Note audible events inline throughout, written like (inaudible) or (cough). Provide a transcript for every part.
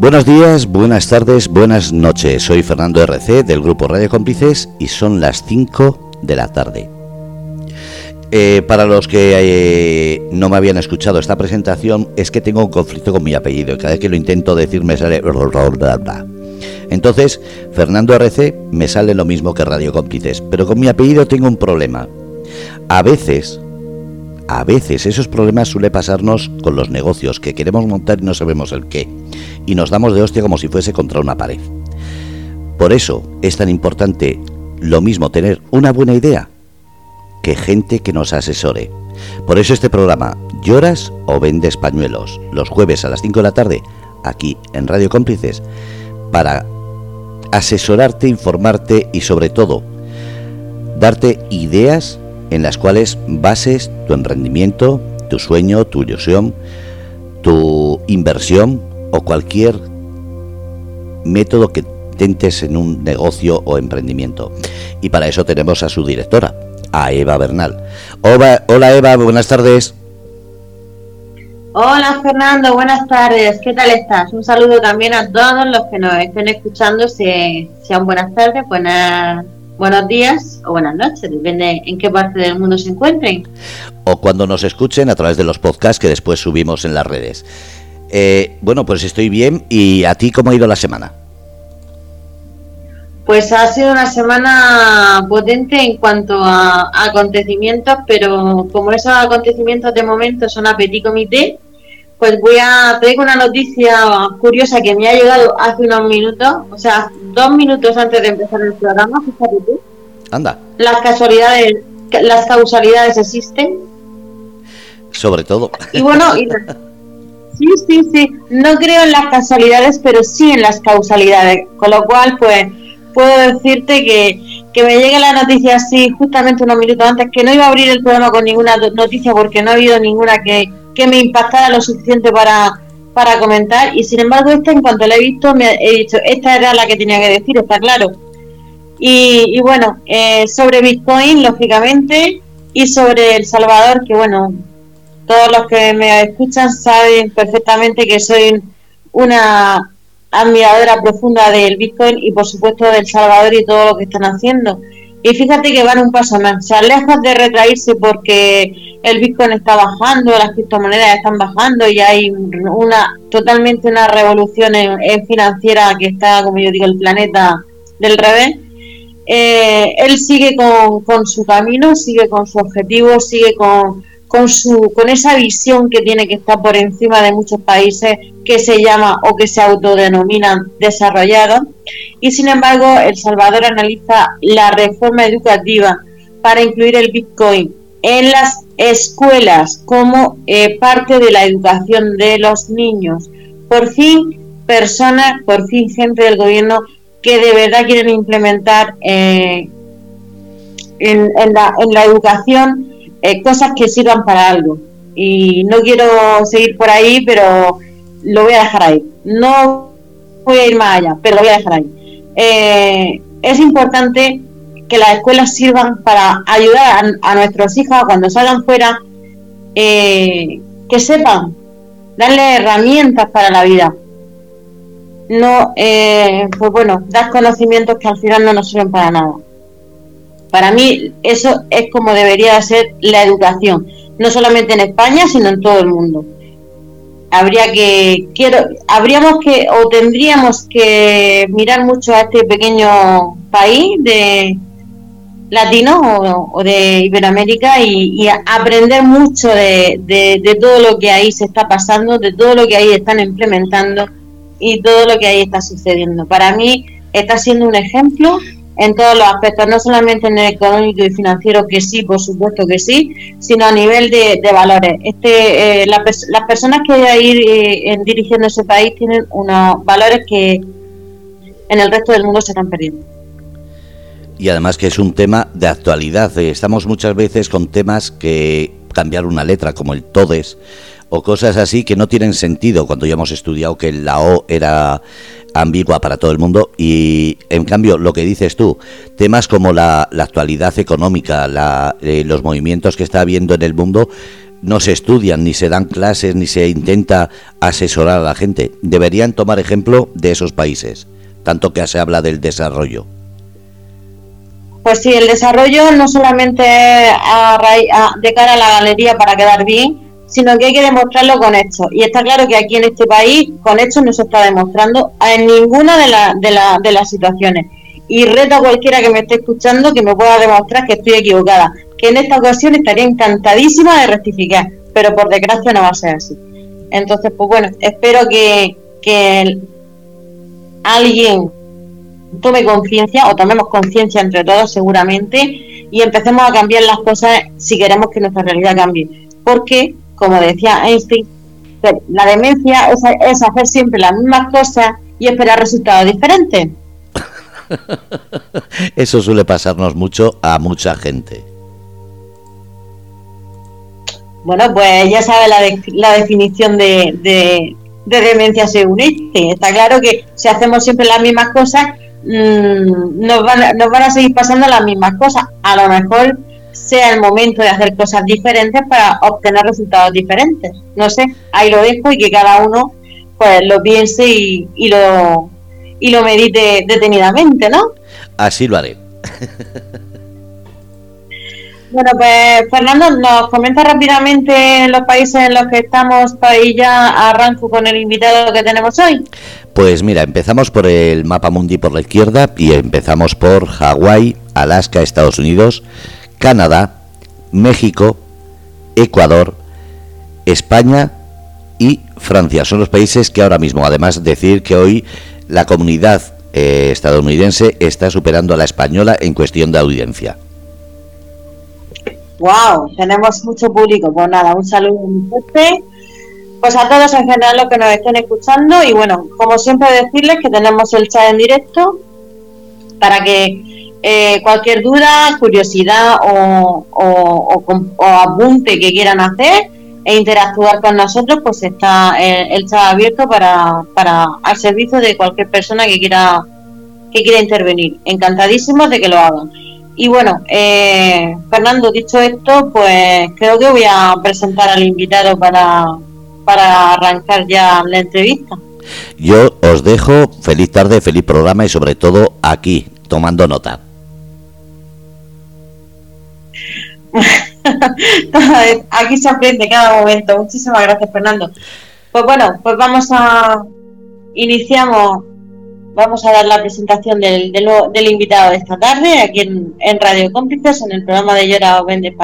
Buenos días, buenas tardes, buenas noches. Soy Fernando RC del grupo Radio Cómplices y son las 5 de la tarde. Eh, para los que eh, no me habían escuchado esta presentación, es que tengo un conflicto con mi apellido cada vez que lo intento decir me sale... Entonces, Fernando RC me sale lo mismo que Radio Cómplices, pero con mi apellido tengo un problema. A veces, a veces esos problemas suele pasarnos con los negocios que queremos montar y no sabemos el qué, y nos damos de hostia como si fuese contra una pared. Por eso es tan importante lo mismo tener una buena idea que gente que nos asesore. Por eso este programa, ¿lloras o vendes pañuelos? Los jueves a las 5 de la tarde, aquí en Radio Cómplices, para asesorarte, informarte y sobre todo darte ideas en las cuales bases tu emprendimiento, tu sueño, tu ilusión, tu inversión o cualquier método que tentes en un negocio o emprendimiento. Y para eso tenemos a su directora, a Eva Bernal. Hola, Eva, buenas tardes. Hola Fernando, buenas tardes. ¿Qué tal estás? Un saludo también a todos los que nos estén escuchando, sean buenas tardes, buenas, buenos días o buenas noches, depende en qué parte del mundo se encuentren. O cuando nos escuchen a través de los podcasts que después subimos en las redes. Eh, bueno, pues estoy bien. ¿Y a ti cómo ha ido la semana? Pues ha sido una semana potente en cuanto a, acontecimientos, pero como esos acontecimientos de momento son a petit comité, pues voy a traigo una noticia curiosa que me ha llegado hace unos minutos, o sea, dos minutos antes de empezar el programa, fíjate tú. Anda. Las casualidades, las causalidades existen. Sobre todo. Y bueno, (laughs) sí, sí, sí. No creo en las casualidades, pero sí en las causalidades. Con lo cual, pues puedo decirte que, que me llegue la noticia así justamente unos minutos antes, que no iba a abrir el programa con ninguna noticia porque no ha habido ninguna que, que me impactara lo suficiente para, para comentar y sin embargo esta en cuanto la he visto me he dicho esta era la que tenía que decir está claro y, y bueno eh, sobre Bitcoin lógicamente y sobre El Salvador que bueno todos los que me escuchan saben perfectamente que soy una admiradora profunda del Bitcoin y por supuesto del Salvador y todo lo que están haciendo. Y fíjate que van un paso más, o sea, lejos de retraerse porque el Bitcoin está bajando, las criptomonedas están bajando y hay una totalmente una revolución en, financiera que está, como yo digo, el planeta del revés. Eh, él sigue con, con su camino, sigue con su objetivo, sigue con, con, su, con esa visión que tiene que estar por encima de muchos países que se llama o que se autodenominan desarrollados. Y sin embargo, El Salvador analiza la reforma educativa para incluir el Bitcoin en las escuelas como eh, parte de la educación de los niños. Por fin, personas, por fin gente del gobierno que de verdad quieren implementar eh, en, la, en la educación eh, cosas que sirvan para algo. Y no quiero seguir por ahí, pero lo voy a dejar ahí. No voy a ir más allá, pero lo voy a dejar ahí. Eh, es importante que las escuelas sirvan para ayudar a, nuestros hijos cuando salgan fuera, eh, que sepan, darle herramientas para la vida. No, pues bueno, dar conocimientos que al final no nos sirven para nada. Para mí eso es como debería ser la educación, no solamente en España, sino en todo el mundo. Habría que, quiero, habríamos que, o tendríamos que mirar mucho a este pequeño país de latino o, de Iberoamérica y, aprender mucho de, de todo lo que ahí se está pasando, de todo lo que ahí están implementando y todo lo que ahí está sucediendo. Para mí está siendo un ejemplo en todos los aspectos, no solamente en el económico y financiero, que sí, por supuesto que sí, sino a nivel de, valores. Este, eh, las personas que hay ir eh, dirigiendo ese país tienen unos valores que en el resto del mundo se están perdiendo. Y además que es un tema de actualidad. Eh, estamos muchas veces con temas que cambiar una letra, como el todes, o cosas así que no tienen sentido cuando ya hemos estudiado que la O era ambigua para todo el mundo y en cambio lo que dices tú, temas como la, actualidad económica, la, eh, los movimientos que está habiendo en el mundo, no se estudian, ni se dan clases, ni se intenta asesorar a la gente. Deberían tomar ejemplo de esos países, tanto que se habla del desarrollo. Pues sí, el desarrollo no solamente de cara a la galería para quedar bien, sino que hay que demostrarlo con hechos. Y está claro que aquí en este país con hechos no se está demostrando en ninguna de, de, de las situaciones. Y reto a cualquiera que me esté escuchando que me pueda demostrar que estoy equivocada que en esta ocasión estaría encantadísima de rectificar, pero por desgracia no va a ser así. Entonces, pues bueno, espero que, alguien tome conciencia o tomemos conciencia entre todos seguramente y empecemos a cambiar las cosas si queremos que nuestra realidad cambie. Porque, como decía Einstein, la demencia es, es hacer siempre las mismas cosas y esperar resultados diferentes. (laughs) Eso suele pasarnos mucho a mucha gente. Bueno, pues ya sabe la, la definición de, de, demencia según este. Está claro que si hacemos siempre las mismas cosas, mmm, nos, van, nos van a seguir pasando las mismas cosas. A lo mejor sea el momento de hacer cosas diferentes para obtener resultados diferentes. No sé, ahí lo dejo y que cada uno pues lo piense y, y lo y lo medite detenidamente, ¿no? Así lo haré. (laughs) Bueno, pues Fernando, nos comenta rápidamente los países en los que estamos para ir ya arranco con el invitado que tenemos hoy. Pues mira, empezamos por el mapa mundi por la izquierda y empezamos por Hawái, Alaska, Estados Unidos, Canadá, México, Ecuador, España y Francia. Son los países que ahora mismo, además decir que hoy la comunidad eh, estadounidense está superando a la española en cuestión de audiencia. Wow, tenemos mucho público. Pues nada, un saludo muy fuerte. Pues a todos en general los que nos estén escuchando y bueno, como siempre decirles que tenemos el chat en directo para que eh, cualquier duda, curiosidad o, o, apunte que quieran hacer e interactuar con nosotros, pues está el, el chat abierto para, para al servicio de cualquier persona que quiera que quiera intervenir. Encantadísimos de que lo hagan. Y bueno, eh, Fernando, dicho esto, pues creo que voy a presentar al invitado para, para arrancar ya la entrevista. Yo os dejo feliz tarde, feliz programa y sobre todo aquí, tomando nota. (laughs) aquí se aprende cada momento. Muchísimas gracias, Fernando. Pues bueno, pues vamos a iniciamos vamos a dar la presentación del, del, invitado de esta tarde aquí en, Radio Cómplices, en el programa de Llora o Vende.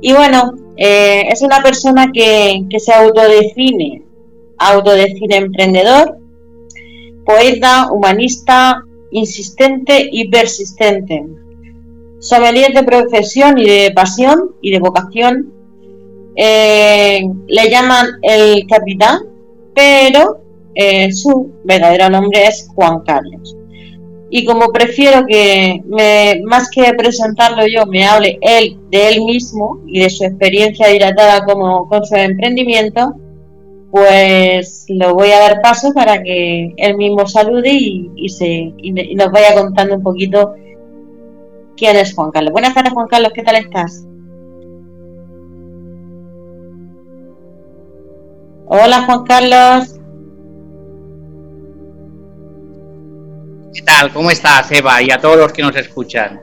Y bueno, eh, es una persona que se autodefine, autodefine emprendedor, poeta, humanista, insistente y persistente. Sommelier de profesión y de pasión y de vocación. Eh, le llaman el capitán, pero eh, su verdadero nombre es Juan Carlos. Y como prefiero que me, más que presentarlo yo, me hable él de él mismo y de su experiencia dilatada como con su emprendimiento, pues lo voy a dar paso para que él mismo salude y, se, y nos vaya contando un poquito quién es Juan Carlos. Buenas tardes, Juan Carlos, ¿qué tal estás? Hola, Juan Carlos. ¿Qué tal? ¿Cómo estás, Eva? Y a todos los que nos escuchan.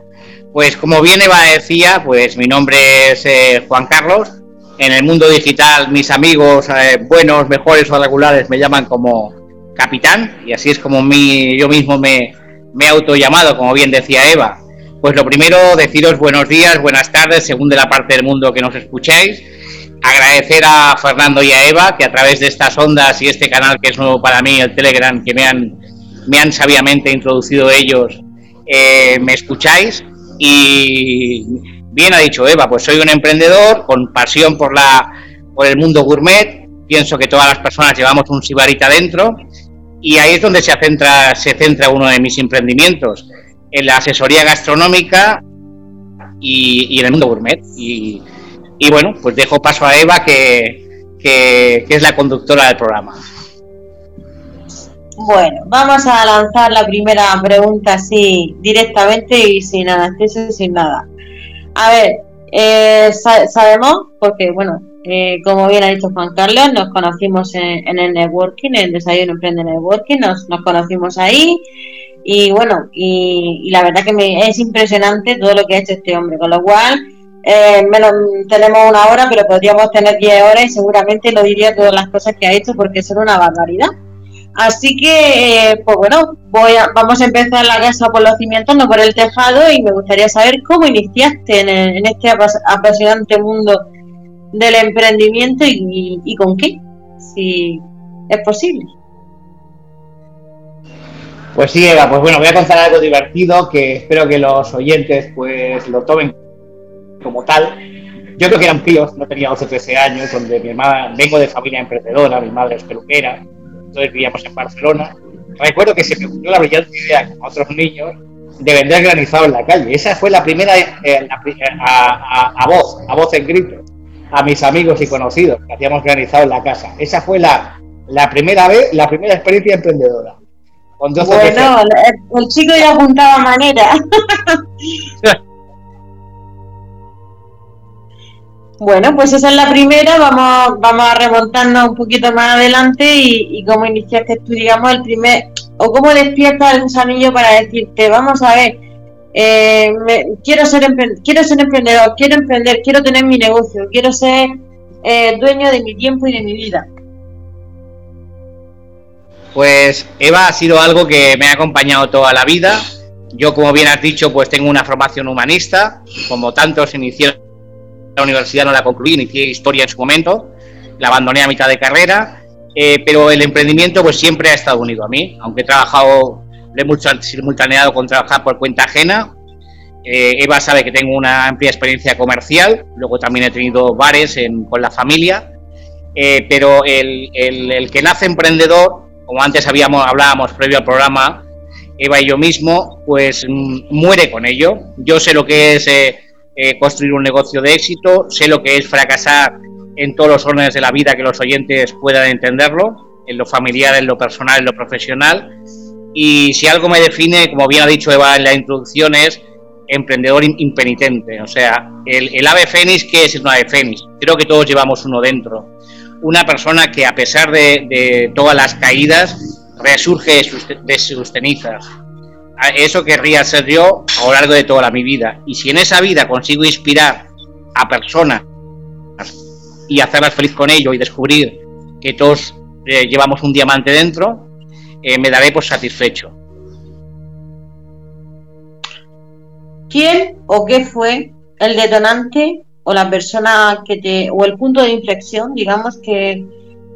Pues como bien Eva decía, pues mi nombre es eh, Juan Carlos. En el mundo digital mis amigos eh, buenos, mejores o regulares me llaman como capitán y así es como mi, yo mismo me, me he autollamado, como bien decía Eva. Pues lo primero, deciros buenos días, buenas tardes, según de la parte del mundo que nos escuchéis. Agradecer a Fernando y a Eva que a través de estas ondas y este canal que es nuevo para mí, el Telegram, que me han me han sabiamente introducido ellos, eh, me escucháis. Y bien ha dicho Eva, pues soy un emprendedor con pasión por, la, por el mundo gourmet, pienso que todas las personas llevamos un sibarita dentro. Y ahí es donde se centra, se centra uno de mis emprendimientos, en la asesoría gastronómica y, en el mundo gourmet. Y, bueno, pues dejo paso a Eva, que, que es la conductora del programa. Bueno, vamos a lanzar la primera pregunta así directamente y sin anestesia y sin nada. A ver, Eh, sabemos, porque bueno, eh, como bien ha dicho Juan Carlos, nos conocimos en, el networking, en el Desayuno Emprende Networking, nos conocimos ahí y bueno, y, la verdad que me, es impresionante todo lo que ha hecho este hombre, con lo cual eh, menos, tenemos una hora, pero podríamos tener 10 horas y seguramente lo diría todas las cosas que ha hecho porque son una barbaridad. Así que, eh, pues bueno, voy vamos a empezar la casa por los cimientos, no por el tejado, y me gustaría saber cómo iniciaste en, este apasionante mundo del emprendimiento y, con qué, si es posible. Pues sí, Eva, pues bueno, voy a contar algo divertido que espero que los oyentes pues lo tomen como tal. Yo creo que eran píos, no tenía 12 13 años, donde mi mamá, vengo de familia emprendedora, mi madre es peluquera, entonces vivíamos en Barcelona. Recuerdo que se me ocurrió la brillante idea, como otros niños, de vender granizado en la calle. Esa fue la primera, eh, eh, a, voz, a voz en grito, a mis amigos y conocidos, que hacíamos granizado en la casa. Esa fue la, la primera vez, la primera experiencia emprendedora. Bueno, el, chico ya apuntaba manera. (laughs) Bueno, pues esa es la primera, vamos, vamos a remontarnos un poquito más adelante y, cómo iniciaste tú, digamos, el primer, o cómo despiertas el gusanillo para decirte, vamos a ver, eh, quiero, ser quiero ser emprendedor, quiero emprender, quiero tener mi negocio, quiero ser eh, dueño de mi tiempo y de mi vida. Pues Eva ha sido algo que me ha acompañado toda la vida. Yo, como bien has dicho, pues tengo una formación humanista, como tantos iniciaron la universidad no la concluí, inicié historia en su momento, la abandoné a mitad de carrera, eh, pero el emprendimiento pues siempre ha estado unido a mí, aunque he trabajado, lo he simultaneado con trabajar por cuenta ajena. Eh, Eva sabe que tengo una amplia experiencia comercial, luego también he tenido bares con la familia, eh, pero el, que nace emprendedor, como antes habíamos, hablábamos previo al programa, Eva y yo mismo, pues mm, muere con ello. Yo sé lo que es eh, construir un negocio de éxito, sé lo que es fracasar en todos los órdenes de la vida que los oyentes puedan entenderlo, en lo familiar, en lo personal, en lo profesional. Y si algo me define, como bien ha dicho Eva en la introducción, es emprendedor impenitente. O sea, el, ave fénix, ¿qué es un ave fénix? Creo que todos llevamos uno dentro. Una persona que a pesar de, todas las caídas, resurge de sus cenizas eso querría ser yo a lo largo de toda mi vida. Y si en esa vida consigo inspirar a personas y hacerlas feliz con ello y descubrir que todos eh, llevamos un diamante dentro, eh, me daré por satisfecho. ¿Quién o qué fue el detonante o la persona que te, o el punto de inflexión, digamos, que,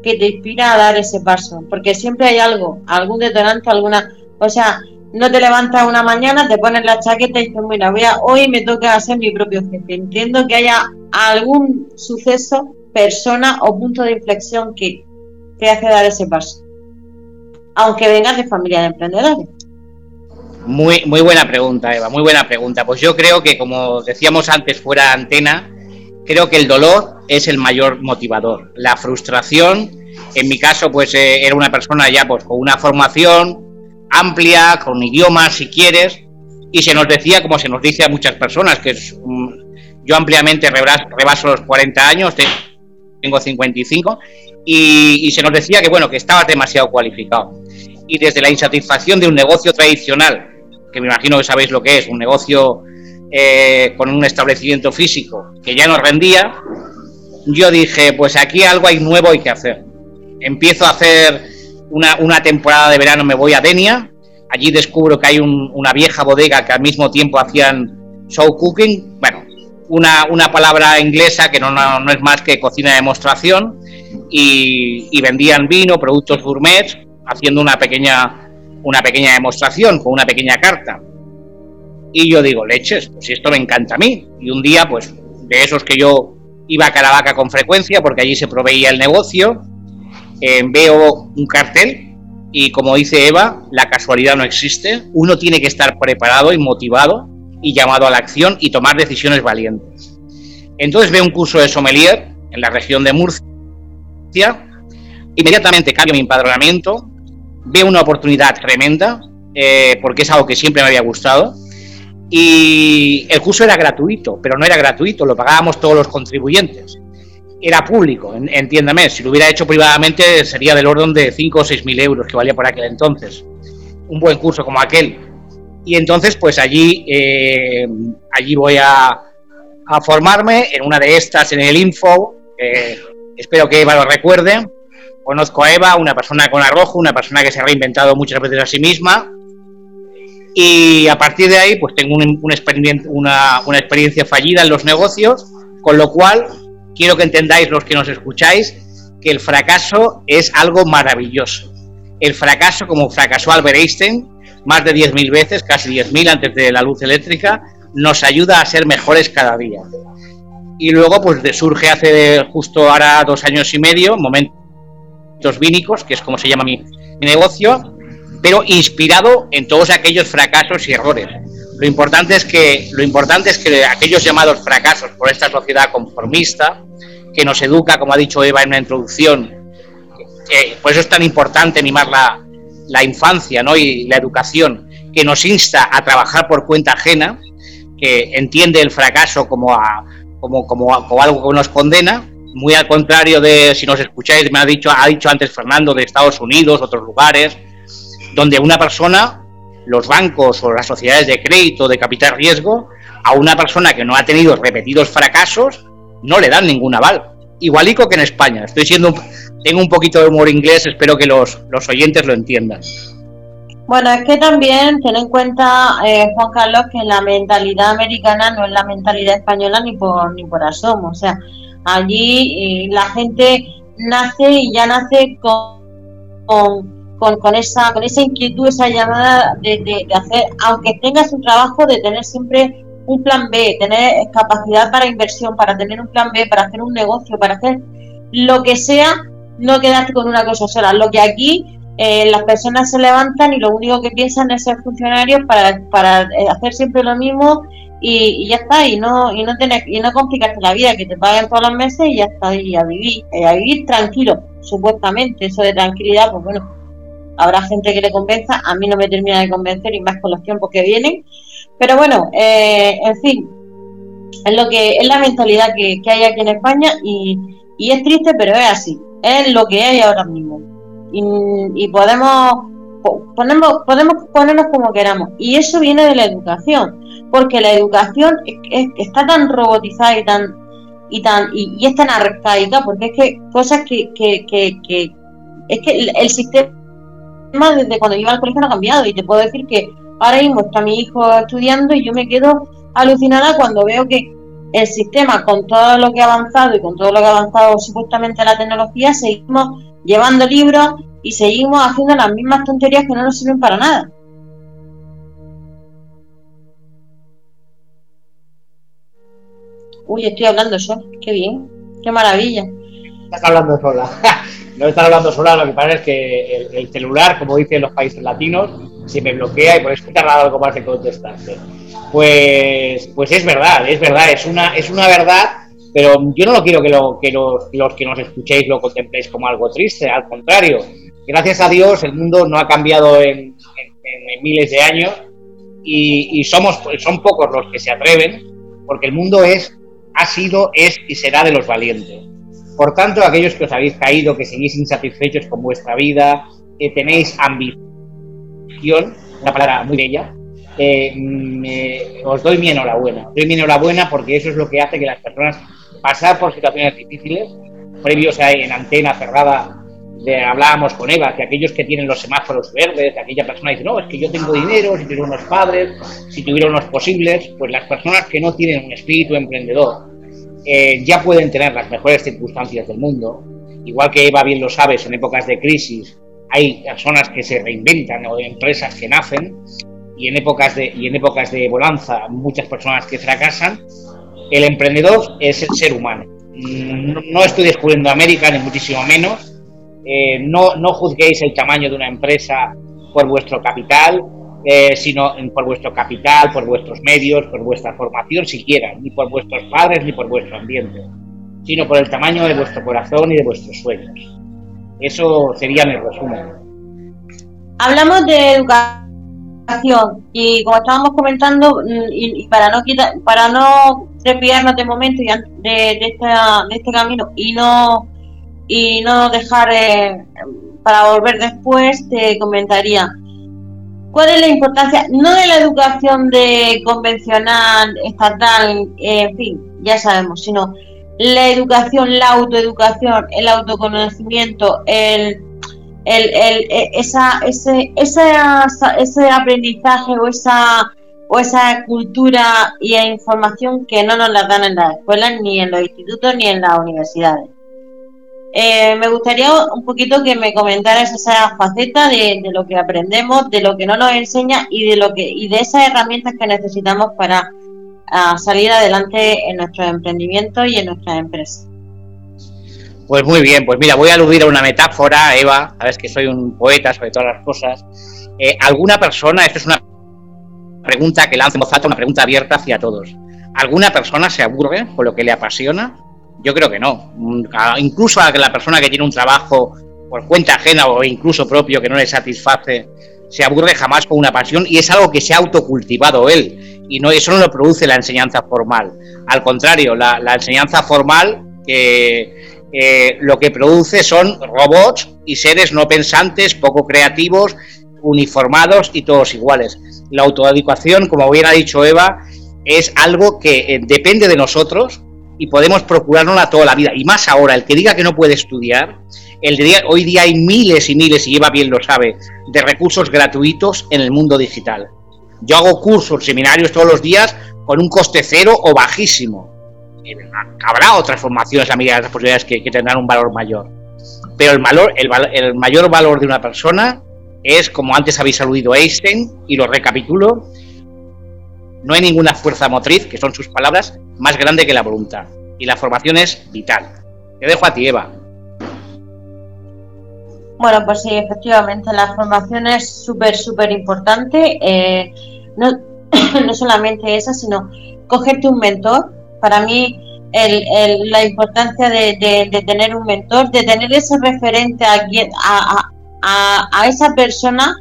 que te inspira a dar ese paso? Porque siempre hay algo, algún detonante, alguna, o sea, no te levantas una mañana, te pones la chaqueta y dices, mira, voy a, hoy me toca ser mi propio jefe. Entiendo que haya algún suceso, persona o punto de inflexión que te hace dar ese paso. Aunque vengas de familia de emprendedores. Muy, muy buena pregunta, Eva, muy buena pregunta. Pues yo creo que, como decíamos antes fuera antena, creo que el dolor es el mayor motivador. La frustración, en mi caso, pues eh, era una persona ya pues con una formación, amplia, con idiomas si quieres, y se nos decía, como se nos dice a muchas personas, que es, yo ampliamente rebaso los 40 años, tengo 55, y, y se nos decía que bueno, que estabas demasiado cualificado. Y desde la insatisfacción de un negocio tradicional, que me imagino que sabéis lo que es, un negocio eh, con un establecimiento físico que ya nos rendía, yo dije, pues aquí algo hay nuevo hay que hacer. Empiezo a hacer una, temporada de verano me voy a Denia, allí descubro que hay una vieja bodega que al mismo tiempo hacían show cooking, bueno, una, una palabra inglesa que no, no, es más que cocina de demostración, y, vendían vino, productos gourmet, haciendo una pequeña, una pequeña demostración con una pequeña carta. Y yo digo, leches, pues esto me encanta a mí. Y un día, pues, de esos que yo iba a Caravaca con frecuencia, porque allí se proveía el negocio, eh, veo un cartel y como dice Eva, la casualidad no existe, uno tiene que estar preparado y motivado y llamado a la acción y tomar decisiones valientes. Entonces veo un curso de sommelier en la región de Murcia, inmediatamente cambio mi empadronamiento, veo una oportunidad tremenda, eh, porque es algo que siempre me había gustado, Y el curso era gratuito, pero no era gratuito, lo pagábamos todos los contribuyentes. Era público, entiéndame, si lo hubiera hecho privadamente sería del orden de 5 o 6 mil euros que valía por aquel entonces. Un buen curso como aquel. Y entonces, pues allí, eh, allí voy a, a, formarme en una de estas, en el Info. espero que Eva lo recuerde. Conozco a Eva, una persona con arrojo, una persona que se ha reinventado muchas veces a sí misma. Y a partir de ahí, pues tengo un, una, una experiencia fallida en los negocios, con lo cual quiero que entendáis los que nos escucháis que el fracaso es algo maravilloso. El fracaso, como fracasó Albert Einstein, más de 10.000 veces, casi 10.000 antes de la luz eléctrica, nos ayuda a ser mejores cada día. Y luego, pues surge hace justo ahora dos años y medio, momentos vínicos, que es como se llama mi, negocio, pero inspirado en todos aquellos fracasos y errores. Lo importante es que, lo importante es que aquellos llamados fracasos por esta sociedad conformista, que nos educa, como ha dicho Eva en una introducción, por eso es tan importante animar la, la infancia ¿no? y la educación, que nos insta a trabajar por cuenta ajena, que entiende el fracaso como, a, como, como, algo que nos condena, muy al contrario de, si nos escucháis, me ha dicho, ha dicho antes Fernando, de Estados Unidos, otros lugares, donde una persona, los bancos o las sociedades de crédito de capital riesgo, a una persona que no ha tenido repetidos fracasos, no le dan ningún aval. Igualico que en España. Estoy siendo tengo un poquito de humor inglés, espero que los, los oyentes lo entiendan. Bueno, es que también ten en cuenta, eh, Juan Carlos, que la mentalidad americana no es la mentalidad española ni por, ni por asomo. O sea, allí eh, la gente nace y ya nace con, con, con, esa, con esa inquietud, esa llamada de, de, de hacer, aunque tengas un trabajo, de tener siempre un plan B, tener capacidad para inversión, para tener un plan B, para hacer un negocio, para hacer lo que sea no quedarte con una cosa sola. Lo que aquí eh, las personas se levantan y lo único que piensan es ser funcionarios para, para eh, hacer siempre lo mismo y, ya está, y no, y no tener, y no complicarte la vida, que te paguen todos los meses y ya está, y a vivir, eh, a vivir tranquilo, supuestamente, eso de tranquilidad, pues bueno, habrá gente que le convenza, a mí no me termina de convencer y más con los tiempos que vienen, pero bueno, en fin, es lo que es la mentalidad que, que hay aquí en España y, y es triste, pero es así es lo que hay ahora mismo. Y, podemos, ponemos, podemos ponernos como queramos. Y eso viene de la educación, porque la educación está tan robotizada y tan y tan y, es tan arcaica, porque es que cosas que, que, que, es que el, sistema desde cuando yo iba al colegio no ha cambiado y te puedo decir que ahora mismo está mi hijo estudiando y yo me quedo alucinada cuando veo que el sistema, con todo lo que ha avanzado y con todo lo que ha avanzado supuestamente la tecnología, seguimos llevando libros y seguimos haciendo las mismas tonterías que no nos sirven para nada. Uy, estoy hablando sola, qué bien, qué maravilla. Estás hablando sola. (laughs) no estás hablando sola, lo que pasa es que el, celular, como dicen los países latinos, se me bloquea y por eso te ha dado algo más de contestarte. Pues, pues es verdad, es verdad, es una, es una verdad, pero yo no quiero que, lo, los, que nos escuchéis lo contempléis como algo triste, al contrario. Gracias a Dios el mundo no ha cambiado en, miles de años y, somos, son pocos los que se atreven, porque el mundo es, ha sido, es y será de los valientes. Por tanto, aquellos que os habéis caído, que seguís insatisfechos con vuestra vida, que tenéis ambición, una palabra muy bella, eh, os doy mi enhorabuena. Os doy mi enhorabuena porque eso es lo que hace que las personas pasar por situaciones difíciles, previos a, en antena cerrada, de, hablábamos con Eva, que aquellos que tienen los semáforos verdes, aquella persona dice, no, es que yo tengo dinero, si tuviera unos padres, si tuviera unos posibles, pues las personas que no tienen un espíritu emprendedor eh, ya pueden tener las mejores circunstancias del mundo. Igual que Eva bien lo sabe, en épocas de crisis hay personas que se reinventan o empresas que nacen y en épocas de, y en épocas de bonanza muchas personas que fracasan, el emprendedor es el ser humano. No, estoy descubriendo América, ni muchísimo menos. Eh, no, no juzguéis el tamaño de una empresa por vuestro capital, eh, sino por vuestro capital, por vuestros medios, por vuestra formación siquiera, ni por vuestros padres ni por vuestro ambiente, sino por el tamaño de vuestro corazón y de vuestros sueños. Eso sería mi resumen. Hablamos de educación y como estábamos comentando mm, y, para no quitar, para no desviarnos de momento de, esta, este camino y no y no dejar eh, para volver después te comentaría cuál es la importancia no de la educación de convencional estatal en fin ya sabemos sino la educación la autoeducación el autoconocimiento el el, el, e, esa, ese, ese aprendizaje o esa, o esa cultura y información que no nos la dan en las escuelas, ni en los institutos, ni en las universidades. Eh, me gustaría un poquito que me comentaras esa faceta de, lo que aprendemos, de lo que no nos enseña y de lo que y de esas herramientas que necesitamos para salir adelante en nuestros emprendimientos y en nuestras empresas. Pues muy bien, pues mira, voy a aludir a una metáfora, Eva, sabes que soy un poeta sobre todas las cosas. Eh, ¿Alguna persona, esto es una pregunta que lanzo en una pregunta abierta hacia todos, ¿alguna persona se aburre con lo que le apasiona? Yo creo que no. Incluso a la persona que tiene un trabajo por cuenta ajena o incluso propio que no le satisface, se aburre jamás con una pasión y es algo que se ha autocultivado él. Y no, eso no lo produce la enseñanza formal. Al contrario, la, enseñanza formal que lo que produce son robots y seres no pensantes, poco creativos, uniformados y todos iguales. La autoeducación, como bien ha dicho Eva, es algo que eh, depende de nosotros y podemos procurárnosla toda la vida. Y más ahora, el que diga que no puede estudiar, el día, hoy día hay miles y miles, y Eva bien lo sabe, de recursos gratuitos en el mundo digital. Yo hago cursos, seminarios todos los días con un coste cero o bajísimo habrá otras formaciones a medida de las posibilidades que, tendrán un valor mayor. Pero el, valor, el, mayor valor de una persona es, como antes habéis aludido Einstein, y lo recapitulo, no hay ninguna fuerza motriz, que son sus palabras, más grande que la voluntad. Y la formación es vital. Te dejo a ti, Eva. Bueno, pues sí, efectivamente, la formación es súper, súper importante. Eh, no, (coughs) no solamente esa, sino cogerte un mentor, para mí la importancia de, tener un mentor, de tener ese referente a, esa persona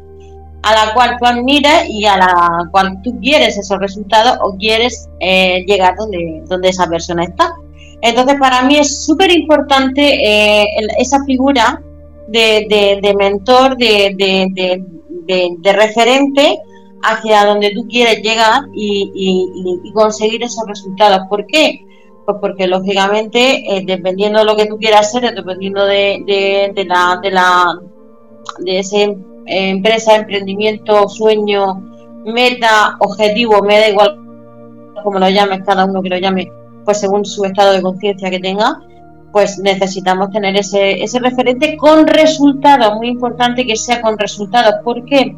a la cual tú admiras y a la cual tú quieres esos resultados o quieres eh, llegar donde, donde esa persona está. Entonces, para mí es súper importante eh, esa figura de, de mentor, de, referente hacia donde tú quieres llegar y, conseguir esos resultados. ¿Por qué? Pues porque lógicamente, eh, dependiendo de lo que tú quieras hacer, dependiendo de, de, la, de la de esa empresa, emprendimiento, sueño, meta, objetivo, me da igual como lo llames, cada uno que lo llame, pues según su estado de conciencia que tenga, pues necesitamos tener ese, ese referente con resultados, muy importante que sea con resultados. ¿Por qué?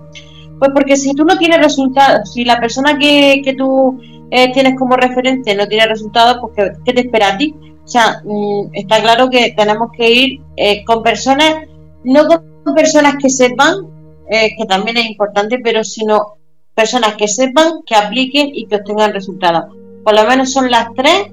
Pues porque si tú no tienes resultados, si la persona que, que tú eh, tienes como referente no tiene resultados, pues ¿qué, te espera a ti? O sea, mm, está claro que tenemos que ir eh, con personas, no con personas que sepan, eh, que también es importante, pero sino personas que sepan, que apliquen y que obtengan resultados. Por lo menos son las tres,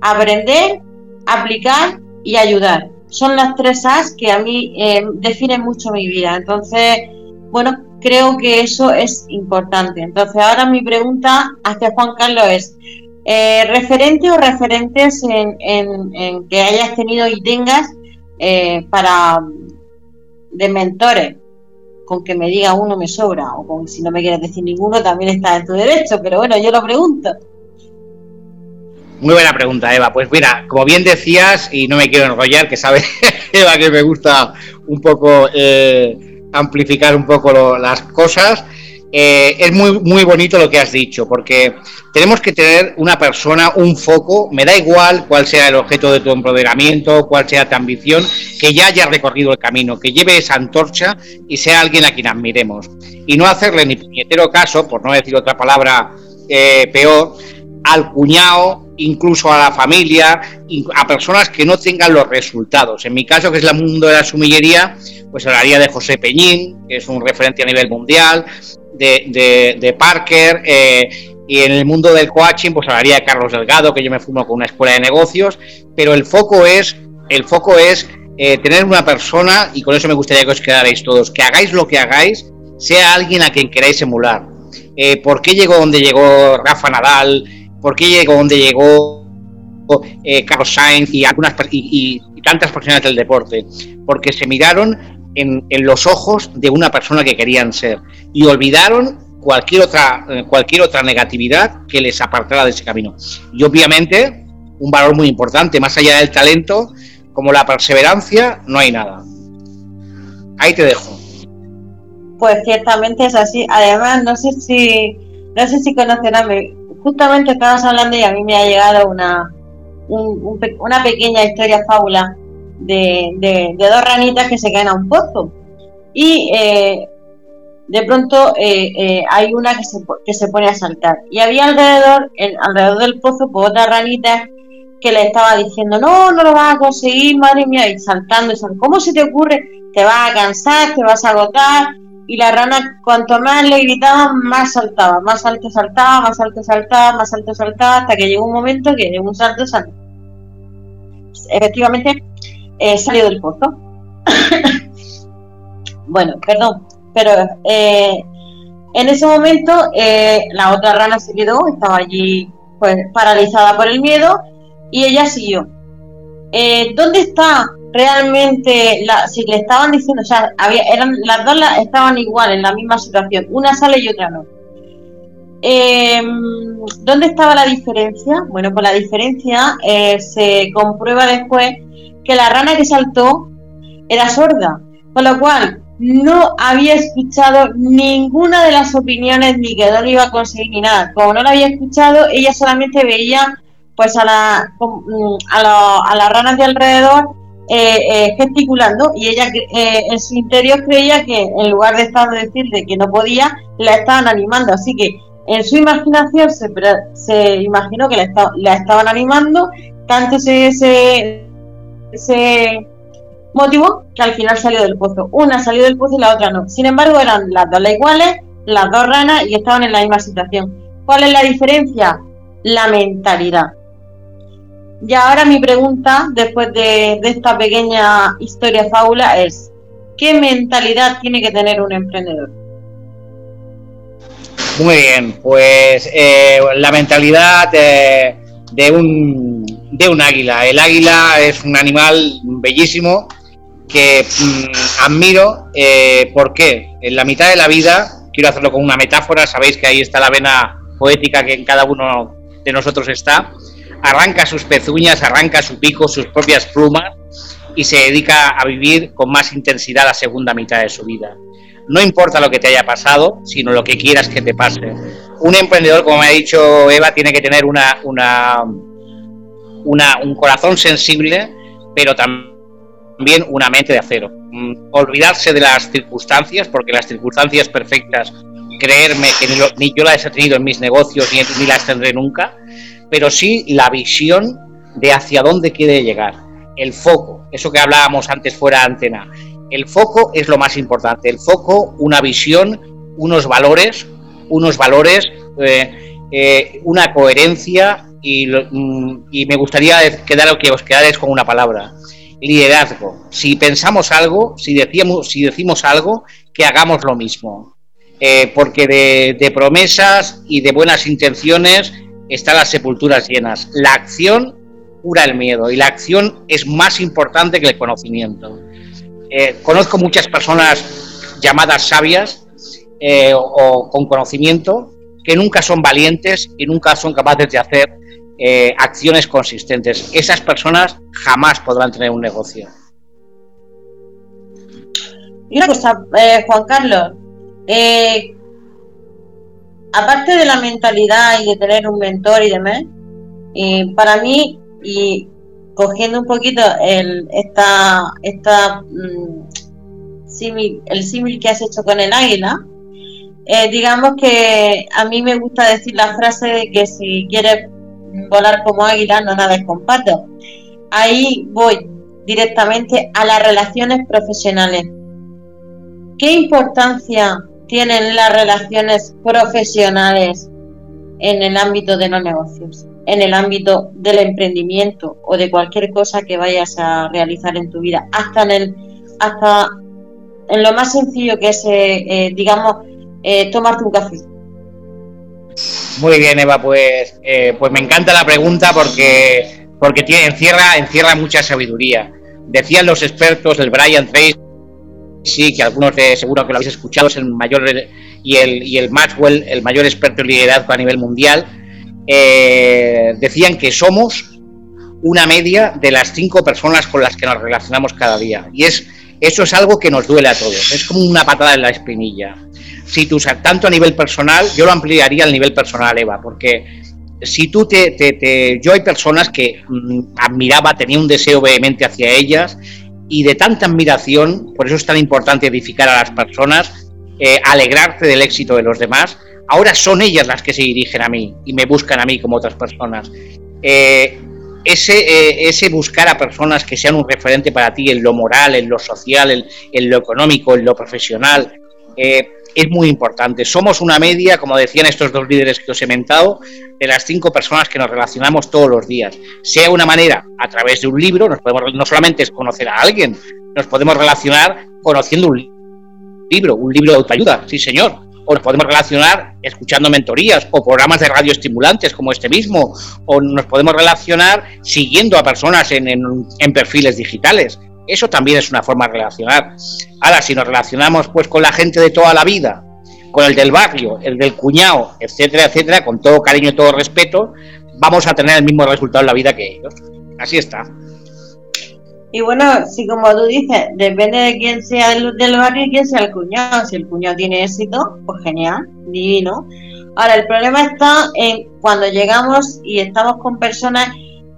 aprender, aplicar y ayudar. Son las tres A's que a mí definen mucho mi vida. Entonces, bueno, creo que eso es importante. Entonces, ahora mi pregunta hacia Juan Carlos es, eh, ¿referente o referentes en, que hayas tenido y tengas eh, para de mentores? Con que me diga uno me sobra, o con si no me quieres decir ninguno también está en tu derecho, pero bueno, yo lo pregunto. Muy buena pregunta, Eva. Pues mira, como bien decías, y no me quiero enrollar, que sabe (laughs) Eva que me gusta un poco eh, amplificar un poco las cosas. Eh, es muy, muy bonito lo que has dicho, porque tenemos que tener una persona, un foco, me da igual cuál sea el objeto de tu empoderamiento, cuál sea tu ambición, que ya haya recorrido el camino, que lleve esa antorcha y sea alguien a quien admiremos. Y no hacerle ni puñetero caso, por no decir otra palabra eh, peor, al cuñado, incluso a la familia, a personas que no tengan los resultados. En mi caso, que es el mundo de la sumillería, pues hablaría de José Peñín, que es un referente a nivel mundial, de, Parker, eh, y en el mundo del coaching, pues hablaría de Carlos Delgado, que yo me fumo con una escuela de negocios, pero el foco es, el foco es eh, tener una persona, y con eso me gustaría que os quedarais todos, que hagáis lo que hagáis, sea alguien a quien queráis emular. Eh, por qué llegó donde llegó Rafa Nadal, por qué llegó donde llegó eh, Carlos Sainz y, algunas, y, tantas personas del deporte, porque se miraron en, los ojos de una persona que querían ser y olvidaron cualquier otra, eh, cualquier otra negatividad que les apartara de ese camino. Y obviamente, un valor muy importante, más allá del talento, como la perseverancia, no hay nada. Ahí te dejo. Pues ciertamente es así. Además, no sé si, no sé si conocerán, justamente estabas hablando y a mí me ha llegado una, una pequeña historia fábula de, dos ranitas que se caen a un pozo. Y eh, de pronto eh, eh, hay una que se, que se pone a saltar. Y había alrededor, alrededor del pozo, pues otra ranita que le estaba diciendo, no, no lo vas a conseguir, madre mía, y saltando, y saltando. ¿cómo se te ocurre? Te vas a cansar, te vas a agotar, y la rana cuanto más le gritaban, más saltaba, más alto saltaba, más alto saltaba, más alto saltaba, hasta que llegó un momento que de un salto salió. Efectivamente, eh, salió del pozo. (laughs) bueno, perdón, pero eh, en ese momento eh, la otra rana se quedó, estaba allí pues paralizada por el miedo y ella siguió. ¿Dónde está realmente, la, si le estaban diciendo, o sea, había, eran, las dos estaban igual en la misma situación, una sale y otra no. ¿Dónde estaba la diferencia? Bueno, pues la diferencia eh, se comprueba después que la rana que saltó era sorda, con lo cual no había escuchado ninguna de las opiniones ni que lo iba a conseguir ni nada. Como no la había escuchado, ella solamente veía pues a, la, mm, a, a las ranas de alrededor eh, eh, gesticulando y ella eh, en su interior creía que en lugar de estar de decirle que no podía, la estaban animando. Así que en su imaginación se, imaginó que la, la estaban animando, tanto se, se, motivó que al final salió del pozo. Una salió del pozo y la otra no. Sin embargo, eran las dos iguales, las dos ranas y estaban en la misma situación. ¿Cuál es la diferencia? La mentalidad. Y ahora mi pregunta, después de, esta pequeña historia fábula, es, ¿qué mentalidad tiene que tener un emprendedor? Muy bien, pues eh, la mentalidad de, un, de un águila. El águila es un animal bellísimo que mm, admiro. Eh, ¿Por qué? En la mitad de la vida, quiero hacerlo con una metáfora, sabéis que ahí está la vena poética que en cada uno de nosotros está arranca sus pezuñas, arranca su pico, sus propias plumas y se dedica a vivir con más intensidad la segunda mitad de su vida. No importa lo que te haya pasado, sino lo que quieras que te pase. Un emprendedor, como me ha dicho Eva, tiene que tener una, una, un corazón sensible, pero también una mente de acero. Mm, olvidarse de las circunstancias, porque las circunstancias perfectas, creerme que ni, yo las he tenido en mis negocios ni, ni las tendré nunca, pero sí la visión de hacia dónde quiere llegar. El foco, eso que hablábamos antes fuera de antena. El foco es lo más importante. El foco, una visión, unos valores, unos valores, eh, eh, una coherencia y, mm, y, me gustaría quedar, que os quedaréis con una palabra. Liderazgo. Si pensamos algo, si decimos, si decimos algo, que hagamos lo mismo. Eh, porque de, promesas y de buenas intenciones están las sepulturas llenas. La acción cura el miedo y la acción es más importante que el conocimiento. Eh, conozco muchas personas llamadas sabias eh, o, con conocimiento que nunca son valientes y nunca son capaces de hacer eh, acciones consistentes. Esas personas jamás podrán tener un negocio. Y una cosa, Juan Carlos, aparte de la mentalidad y de tener un mentor y demás, para mí, y cogiendo un poquito el, esta, esta, mm, el símil que has hecho con el águila, eh, digamos que a mí me gusta decir la frase de que si quieres volar como águila, no nades con patos. Ahí voy directamente a las relaciones profesionales. ¿Qué importancia tienen las relaciones profesionales en el ámbito de los negocios, en el ámbito del emprendimiento o de cualquier cosa que vayas a realizar en tu vida, hasta en el, hasta en lo más sencillo que es, eh, eh, digamos, eh, tomarte un café. Muy bien, Eva, pues, eh, pues me encanta la pregunta porque, porque tiene, encierra, encierra mucha sabiduría. Decían los expertos, el Brian Tracy, que algunos de seguro que lo habéis escuchado, es el mayor y el, y el Maxwell, el mayor experto en liderazgo a nivel mundial, eh, decían que somos una media de las cinco personas con las que nos relacionamos cada día. Y es eso es algo que nos duele a todos. Es como una patada en la espinilla. Si tú, tanto a nivel personal, yo lo ampliaría al nivel personal, Eva, porque si tú te, te, yo hay personas que mm, admiraba, tenía un deseo vehemente hacia ellas y de tanta admiración, por eso es tan importante edificar a las personas, eh, alegrarte del éxito de los demás. Ahora son ellas las que se dirigen a mí y me buscan a mí como otras personas. Eh, ese, eh, ese buscar a personas que sean un referente para ti en lo moral, en lo social, en, lo económico, en lo profesional, eh, es muy importante. Somos una media, como decían estos dos líderes que os he mentado, de las cinco personas que nos relacionamos todos los días. Sea una manera, a través de un libro, nos podemos, no solamente es conocer a alguien, nos podemos relacionar conociendo un libro, un libro de autoayuda, sí señor, o nos podemos relacionar escuchando mentorías o programas de radio estimulantes como este mismo, o nos podemos relacionar siguiendo a personas en, en, perfiles digitales. Eso también es una forma de relacionar. Ahora, si nos relacionamos pues con la gente de toda la vida, con el del barrio, el del cuñado, etcétera, etcétera, con todo cariño y todo respeto, vamos a tener el mismo resultado en la vida que ellos. Así está. Y bueno, si como tú dices, depende de quién sea el del barrio y quién sea el cuñado. Si el cuñado tiene éxito, pues genial, divino. Ahora, el problema está en cuando llegamos y estamos con personas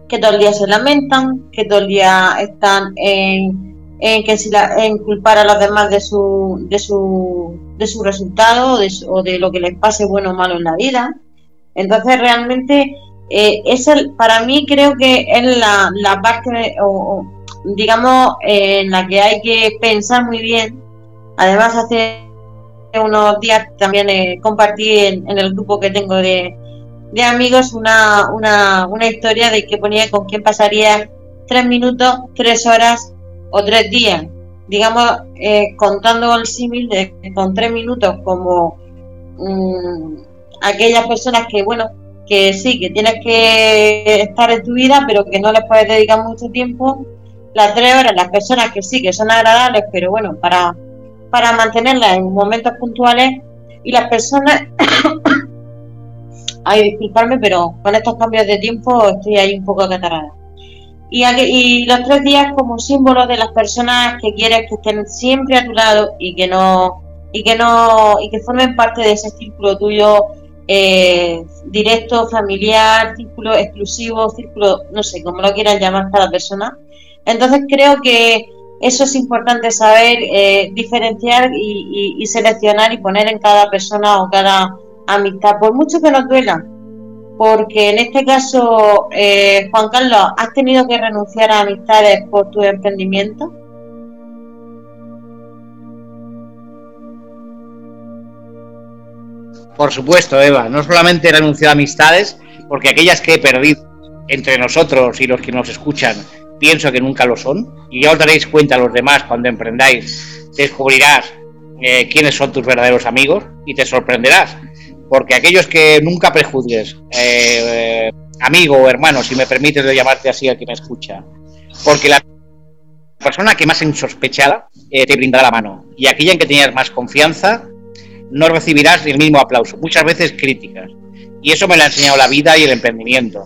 que todo el día se lamentan, que todo el día están en, en que si la, en culpar a los demás de su de su de su resultado o de, lo que les pase bueno o malo en la vida. Entonces realmente eh, es para mí creo que es la, la parte o, digamos, en la que hay que pensar muy bien. Además, hace unos días también eh, compartí en, el grupo que tengo de, de amigos una, una, una, historia de que ponía con quién pasaría tres minutos, tres horas o tres días. Digamos, eh, contando el símil de con tres minutos como mm, aquellas personas que, bueno, que sí, que tienes que estar en tu vida, pero que no les puedes dedicar mucho tiempo las tres horas, las personas que sí, que son agradables, pero bueno, para, para mantenerlas en momentos puntuales y las personas, (coughs) ay, disculparme, pero con estos cambios de tiempo estoy ahí un poco acatarada. Y, los tres días como símbolo de las personas que quieres que estén siempre a tu lado y que no y que no y que formen parte de ese círculo tuyo eh, directo, familiar, círculo exclusivo, círculo, no sé, como lo quieran llamar cada persona, entonces creo que eso es importante saber eh, diferenciar y, seleccionar y poner en cada persona o cada amistad, por mucho que nos duela. Porque en este caso, eh, Juan Carlos, ¿has tenido que renunciar a amistades por tu emprendimiento? Por supuesto, Eva. No solamente he renunciado a amistades, porque aquellas que he perdido entre nosotros y los que nos escuchan pienso que nunca lo son, y ya os daréis cuenta los demás cuando emprendáis, descubrirás eh, quiénes son tus verdaderos amigos y te sorprenderás, porque aquellos que nunca prejuzgues, eh, amigo o hermano, si me permites de llamarte así a quien me escucha, porque la persona que más insospechada eh, te brindará la mano, y aquella en que tenías más confianza, no recibirás el mismo aplauso, muchas veces críticas. Y eso me lo ha enseñado la vida y el emprendimiento.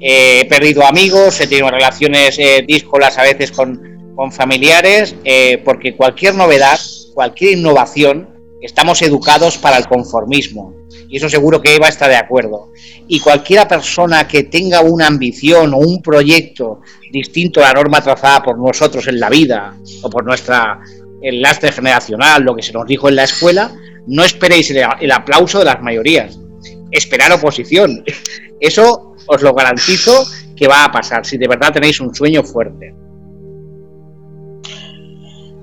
Eh, he perdido amigos, he tenido relaciones eh, díscolas a veces con, familiares, eh, porque cualquier novedad, cualquier innovación, estamos educados para el conformismo. Y eso seguro que Eva está de acuerdo. Y cualquiera persona que tenga una ambición o un proyecto distinto a la norma trazada por nosotros en la vida o por nuestra el lastre generacional, lo que se nos dijo en la escuela, no esperéis el aplauso de las mayorías. Esperar oposición. Eso os lo garantizo que va a pasar si de verdad tenéis un sueño fuerte.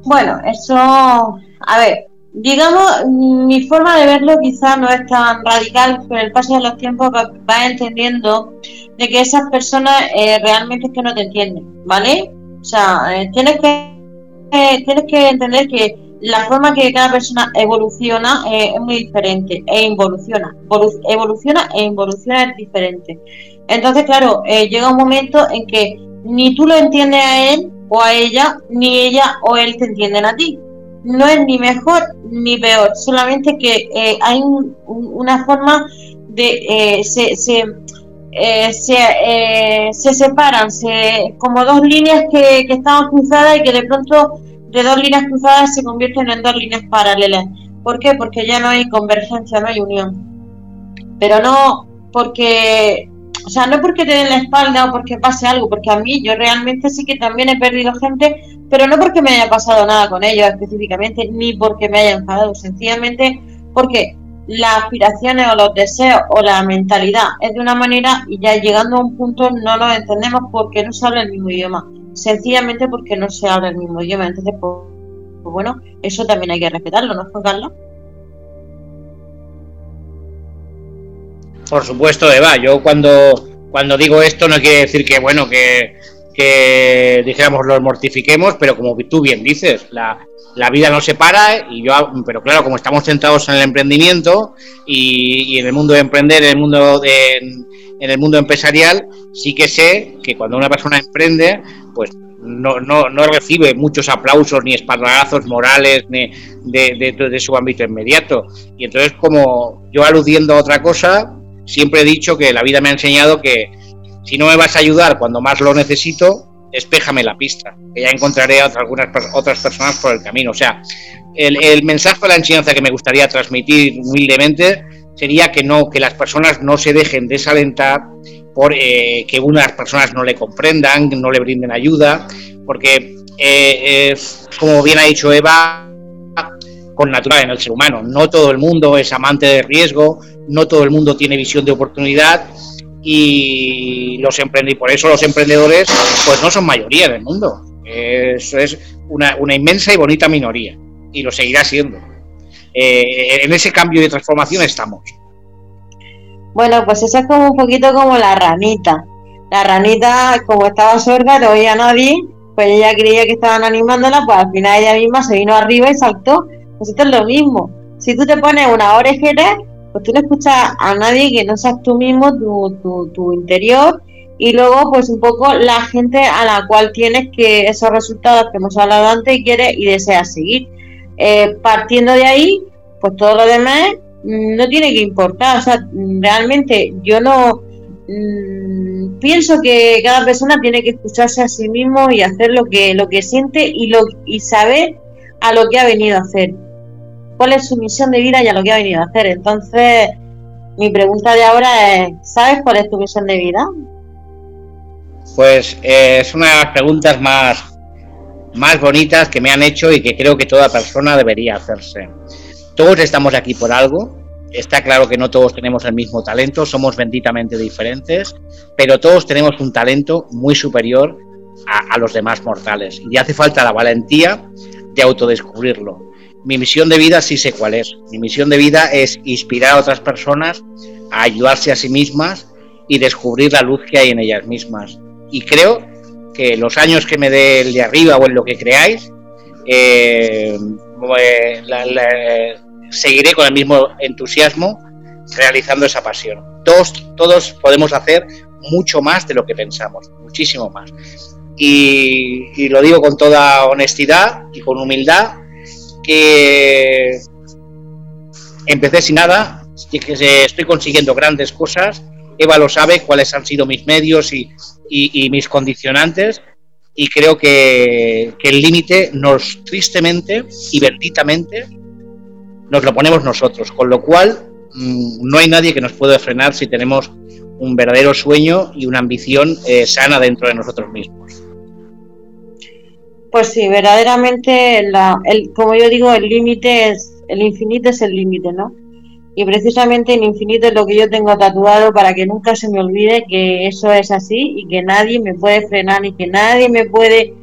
Bueno, eso, a ver, digamos, mi forma de verlo quizás no es tan radical, pero el paso de los tiempos va entendiendo de que esas personas eh, realmente es que no te entienden, ¿vale? O sea, eh, tienes que eh, tienes que entender que la forma que cada persona evoluciona eh, es muy diferente e involuciona. evoluciona e involuciona es diferente. Entonces, claro, eh, llega un momento en que ni tú lo entiendes a él o a ella, ni ella o él te entienden a ti. No es ni mejor ni peor, solamente que eh, hay una forma de... se, se, se, separan se, como dos líneas que, que cruzadas y que de pronto de dos líneas cruzadas se convierten en dos líneas paralelas. ¿Por qué? Porque ya no hay convergencia, no hay unión. Pero no porque, o sea, no porque te den la espalda o porque pase algo, porque a mí yo realmente sí que también he perdido gente, pero no porque me haya pasado nada con ellos específicamente, ni porque me haya enfadado, sencillamente porque las aspiraciones o los deseos o la mentalidad es de una manera y ya llegando a un punto no nos entendemos porque no se habla el mismo idioma sencillamente porque no se habla el mismo idioma. Entonces, pues, pues, bueno, eso también hay que respetarlo, ¿no, Juan? Por supuesto, Eva. Yo cuando, cuando digo esto no quiere decir que, bueno, que, que dijéramos los mortifiquemos, pero como tú bien dices, la, la vida no se para y yo, pero claro, como estamos centrados en el emprendimiento y, en el mundo de emprender, en el mundo de, en el mundo empresarial, sí que sé que cuando una persona emprende, pues no, no, no recibe muchos aplausos ni esparragazos morales ni de, de, su ámbito inmediato. Y entonces, como yo aludiendo a otra cosa, siempre he dicho que la vida me ha enseñado que si no me vas a ayudar cuando más lo necesito, despéjame la pista, que ya encontraré a algunas otras personas por el camino. O sea, el, mensaje o la enseñanza que me gustaría transmitir humildemente sería que no, que las personas no se dejen desalentar por eh, que unas personas no le comprendan, no le brinden ayuda, porque eh, como bien ha dicho Eva, con natural en el ser humano. No todo el mundo es amante de riesgo, no todo el mundo tiene visión de oportunidad y los y por eso los emprendedores pues no son mayoría en el mundo. Eso es una, una inmensa y bonita minoría y lo seguirá siendo. Eh, en ese cambio de transformación estamos. Bueno, pues eso es como un poquito como la ranita. La ranita, como estaba sorda, no oía a nadie, pues ella creía que estaban animándola, pues al final ella misma se vino arriba y saltó. Pues esto es lo mismo. Si tú te pones una orejera, pues tú no escuchas a nadie que no seas tú mismo, tu, tu, interior, y luego pues un poco la gente a la cual tienes que esos resultados que hemos hablado antes y quieres y deseas seguir. Eh, partiendo de ahí, pues todo lo demás no tiene que importar. O sea, realmente yo no mm, pienso que cada persona tiene que escucharse a sí mismo y hacer lo que, lo que siente y, lo, y saber a lo que ha venido a hacer. ¿Cuál es su misión de vida y a lo que ha venido a hacer? Entonces, mi pregunta de ahora es, ¿sabes cuál es tu misión de vida? Pues eh, es una de las preguntas más, más bonitas que me han hecho y que creo que toda persona debería hacerse. Todos estamos aquí por algo. Está claro que no todos tenemos el mismo talento, somos benditamente diferentes, pero todos tenemos un talento muy superior a, los demás mortales. Y hace falta la valentía de autodescubrirlo. Mi misión de vida sí sé cuál es. Mi misión de vida es inspirar a otras personas a ayudarse a sí mismas y descubrir la luz que hay en ellas mismas. Y creo que los años que me dé el de arriba o en lo que creáis, eh, eh, seguiré con el mismo entusiasmo realizando esa pasión. Todos, todos podemos hacer mucho más de lo que pensamos, muchísimo más. Y, lo digo con toda honestidad y con humildad, que empecé sin nada, y que estoy consiguiendo grandes cosas. Eva lo sabe cuáles han sido mis medios y, mis condicionantes, y creo que, que el límite nos tristemente y benditamente nos lo ponemos nosotros, con lo cual mm, no hay nadie que nos pueda frenar si tenemos un verdadero sueño y una ambición eh, sana dentro de nosotros mismos. Pues sí, verdaderamente, la, el, como yo digo, el límite es, el infinito es el límite, ¿no? Y precisamente el infinito es lo que yo tengo tatuado para que nunca se me olvide que eso es así y que nadie me puede frenar y que nadie me puede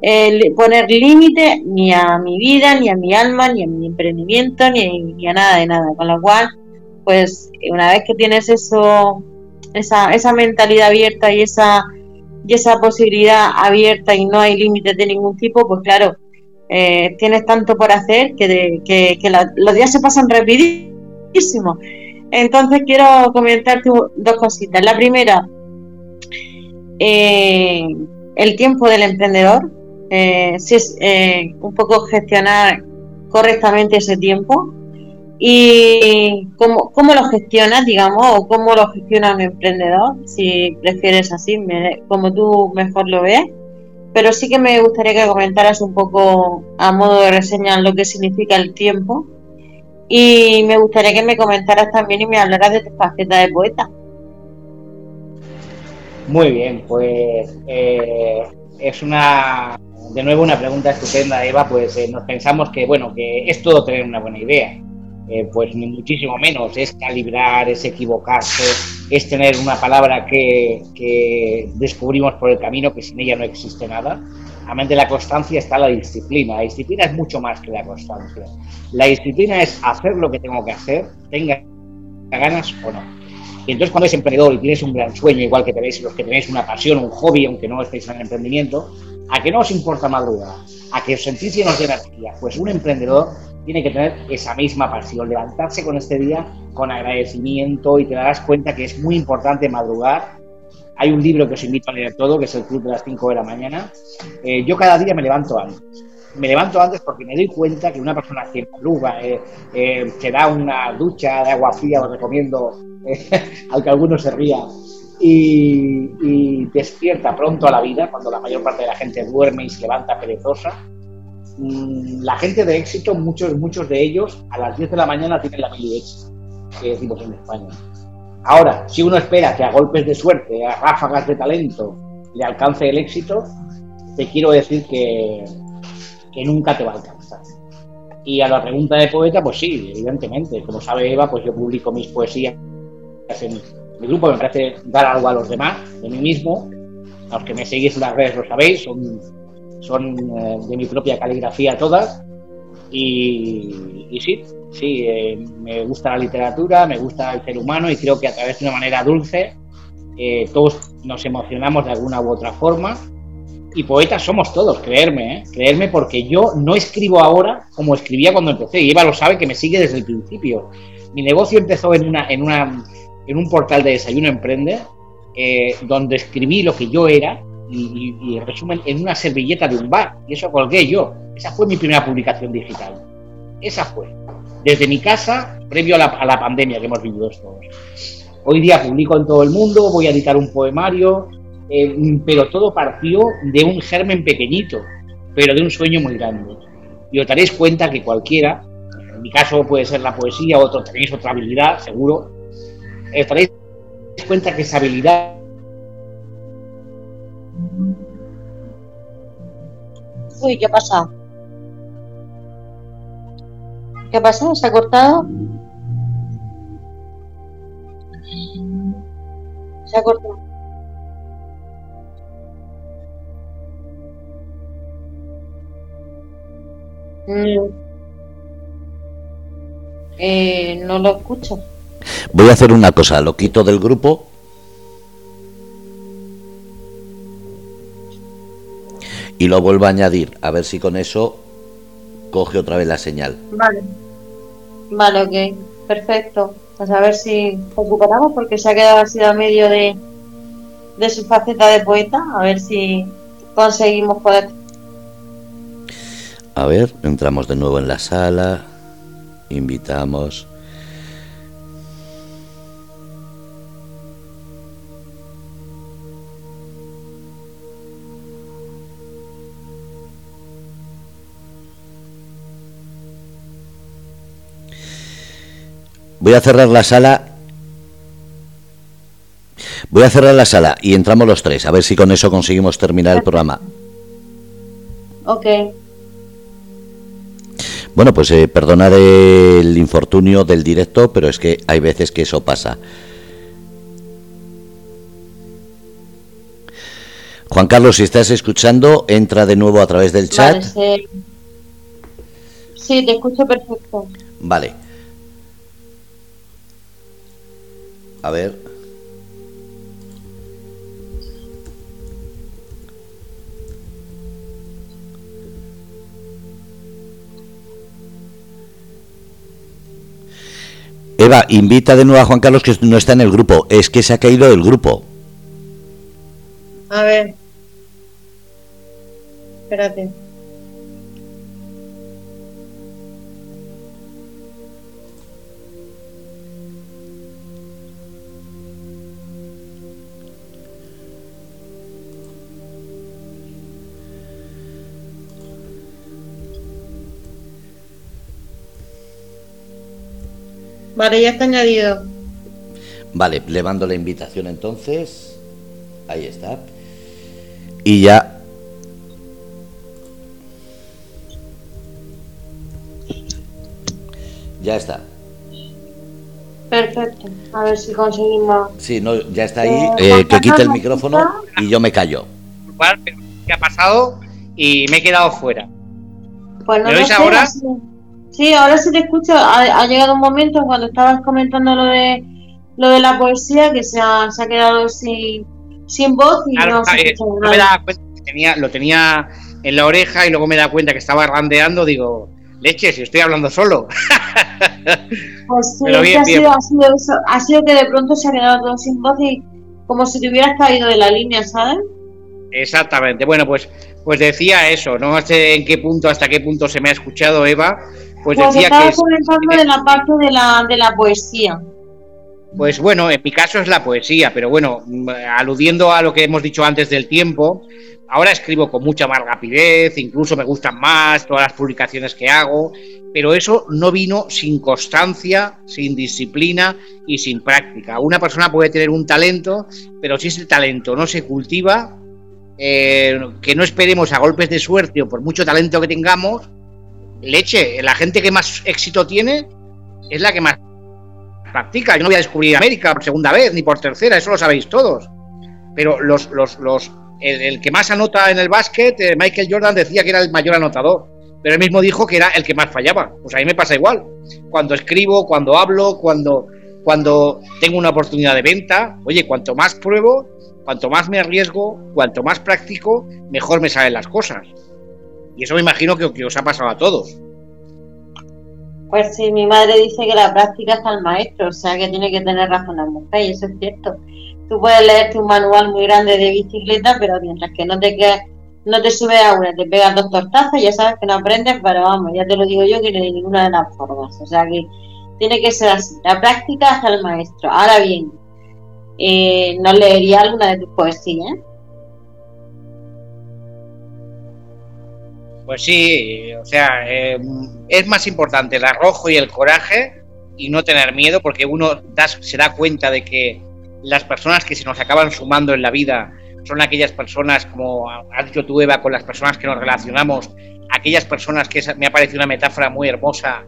eh, poner límite ni a mi vida, ni a mi alma, ni a mi emprendimiento, ni, a nada de nada. Con lo cual, pues una vez que tienes eso, esa, esa mentalidad abierta y esa, y esa posibilidad abierta y no hay límites de ningún tipo, pues claro, eh, tienes tanto por hacer que, los días se pasan rapidísimo. Entonces quiero comentarte dos cositas. La primera, eh, el tiempo del emprendedor, eh, si es un poco gestionar correctamente ese tiempo y cómo, cómo lo gestionas, digamos, o cómo lo gestiona un emprendedor, si prefieres así, como tú mejor lo ves pero sí que me gustaría que comentaras un poco a modo de reseña lo que significa el tiempo y me gustaría que me comentaras también y me hablaras de tu faceta de poeta. Muy bien, pues eh, es una, de nuevo una pregunta estupenda, Eva, pues eh, nos pensamos que, bueno, que es todo tener una buena idea. Eh, pues ni muchísimo menos, es calibrar, es equivocarse, es tener una palabra que, descubrimos por el camino, que sin ella no existe nada. De la constancia está la disciplina. La disciplina es mucho más que la constancia. La disciplina es hacer lo que tengo que hacer, tenga ganas o no. Y entonces cuando eres emprendedor y tienes un gran sueño, igual que tenéis los que tenéis una pasión, un hobby, aunque no estéis en el emprendimiento, a que no os importa madrugar, a que os sentís llenos de energía, pues un emprendedor tiene que tener esa misma pasión, levantarse con este día con agradecimiento y te darás cuenta que es muy importante madrugar. Hay un libro que os invito a leer todo, que es El Club de las 5 de la mañana. Eh, yo cada día me levanto antes. Me levanto antes porque me doy cuenta que una persona que madruga, eh, eh, que da una ducha de agua fría, os recomiendo, (laughs) al que alguno se ría, y, y, despierta pronto a la vida, cuando la mayor parte de la gente duerme y se levanta perezosa, la gente de éxito, muchos, muchos de ellos, a las 10 de la mañana tienen la mili hecha, que decimos en España. Ahora, si uno espera que a golpes de suerte, a ráfagas de talento, le alcance el éxito, te quiero decir que, que nunca te va a alcanzar. Y a la pregunta de poeta, pues sí, evidentemente. Como sabe Eva, pues yo publico mis poesías en mi grupo, me parece dar algo a los demás, de mí mismo. A los que me seguís en las redes lo sabéis, son son eh, de mi propia caligrafía todas. Y, sí, sí, eh, me gusta la literatura, me gusta el ser humano y creo que a través de una manera dulce eh, todos nos emocionamos de alguna u otra forma. Y poetas somos todos, creerme, creerme porque yo no escribo ahora como escribía cuando empecé. Y Eva lo sabe que me sigue desde el principio. Mi negocio empezó en, una, en, una, en un portal de desayuno emprende, donde escribí lo que yo era y, en resumen, en una servilleta de un bar. Y eso colgué yo. Esa fue mi primera publicación digital. Esa fue. Desde mi casa, previo a la, pandemia que hemos vivido todos. Hoy día publico en todo el mundo, voy a editar un poemario, eh, pero todo partió de un germen pequeñito, pero de un sueño muy grande. Y os daréis cuenta que cualquiera, en mi caso puede ser la poesía, otro tenéis otra habilidad, seguro, os daréis cuenta que esa habilidad Uy, ¿qué ha pasado? ¿Qué ha pasado? ¿Se ha cortado? Se ha cortado. Mm. Eh, no lo escucho. Voy a hacer una cosa, lo quito del grupo y lo vuelvo a añadir, a ver si con eso coge otra vez la señal. Vale. Vale, ok. Perfecto. Pues a ver si recuperamos porque se ha quedado así a medio de, de su faceta de poeta. A ver si conseguimos poder. A ver, entramos de nuevo en la sala. Invitamos. Voy a cerrar la sala. Voy a cerrar la sala y entramos los tres, a ver si con eso conseguimos terminar el programa. Ok. Bueno, pues eh, perdonad el infortunio del directo, pero es que hay veces que eso pasa. Juan Carlos, si estás escuchando, entra de nuevo a través del chat. sí, te escucho perfecto. Vale. A ver. Eva, invita de nuevo a Juan Carlos que no está en el grupo. Es que se ha caído del grupo. A ver. Espérate. Vale, ya está añadido. Vale, le mando la invitación entonces. Ahí está. Y ya. Ya está. Perfecto. A ver si conseguimos. Sí, no, ya está ahí. Eh, eh, que quite el micrófono y yo me callo. ¿Qué ha pasado? Y me he quedado fuera. Pues no lo sé, ahora? Sí, ahora sí te escucho. Ha, llegado un momento cuando estabas comentando lo de lo de la poesía que se ha, se ha quedado sin, sin voz y no se eh, no me daba cuenta que tenía, lo tenía en la oreja y luego me da cuenta que estaba randeando, digo, leche, si estoy hablando solo. (laughs) Pues sí, ha, sido, ha, sido eso, ha sido que de pronto se ha quedado todo sin voz y como si te hubieras caído de la línea, ¿sabes? Exactamente. Bueno, pues, pues decía eso, no sé en qué punto, hasta qué punto se me ha escuchado, Eva, pues, pues decía estaba comentando de la parte de la, de la poesía. Pues bueno, en mi caso es la poesía, pero bueno, mm, aludiendo a lo que hemos dicho antes del tiempo, ahora escribo con mucha más rapidez, incluso me gustan más todas las publicaciones que hago, pero eso no vino sin constancia, sin disciplina y sin práctica. Una persona puede tener un talento, pero si ese talento no se cultiva, eh, que no esperemos a golpes de suerte o por mucho talento que tengamos, leche, la gente que más éxito tiene es la que más practica. Yo no voy a descubrir América por segunda vez ni por tercera, eso lo sabéis todos. Pero los, los, los, el, que más anota en el básquet, eh, Michael Jordan decía que era el mayor anotador, pero él mismo dijo que era el que más fallaba. Pues a mí me pasa igual. Cuando escribo, cuando hablo, cuando, cuando tengo una oportunidad de venta, oye, cuanto más pruebo, cuanto más me arriesgo, cuanto más practico, mejor me salen las cosas. Y eso me imagino que, os ha pasado a todos. Pues sí, mi madre dice que la práctica es al maestro, o sea que tiene que tener razón la mujer, y eso es cierto. Tú puedes leerte un manual muy grande de bicicleta, pero mientras que no te no te subes a una, te pegas dos tortazos, ya sabes que no aprendes, pero vamos, ya te lo digo yo que de ninguna de las formas. O sea que tiene que ser así. La práctica es al maestro. Ahora bien, eh, no leería alguna de tus poesías, Pues sí, o sea, eh, es más importante el arrojo y el coraje y no tener miedo porque uno se da cuenta de que las personas que se nos acaban sumando en la vida son aquellas personas, como has dicho tú, Eva, con las personas que nos relacionamos, aquellas personas que me ha parecido una metáfora muy hermosa.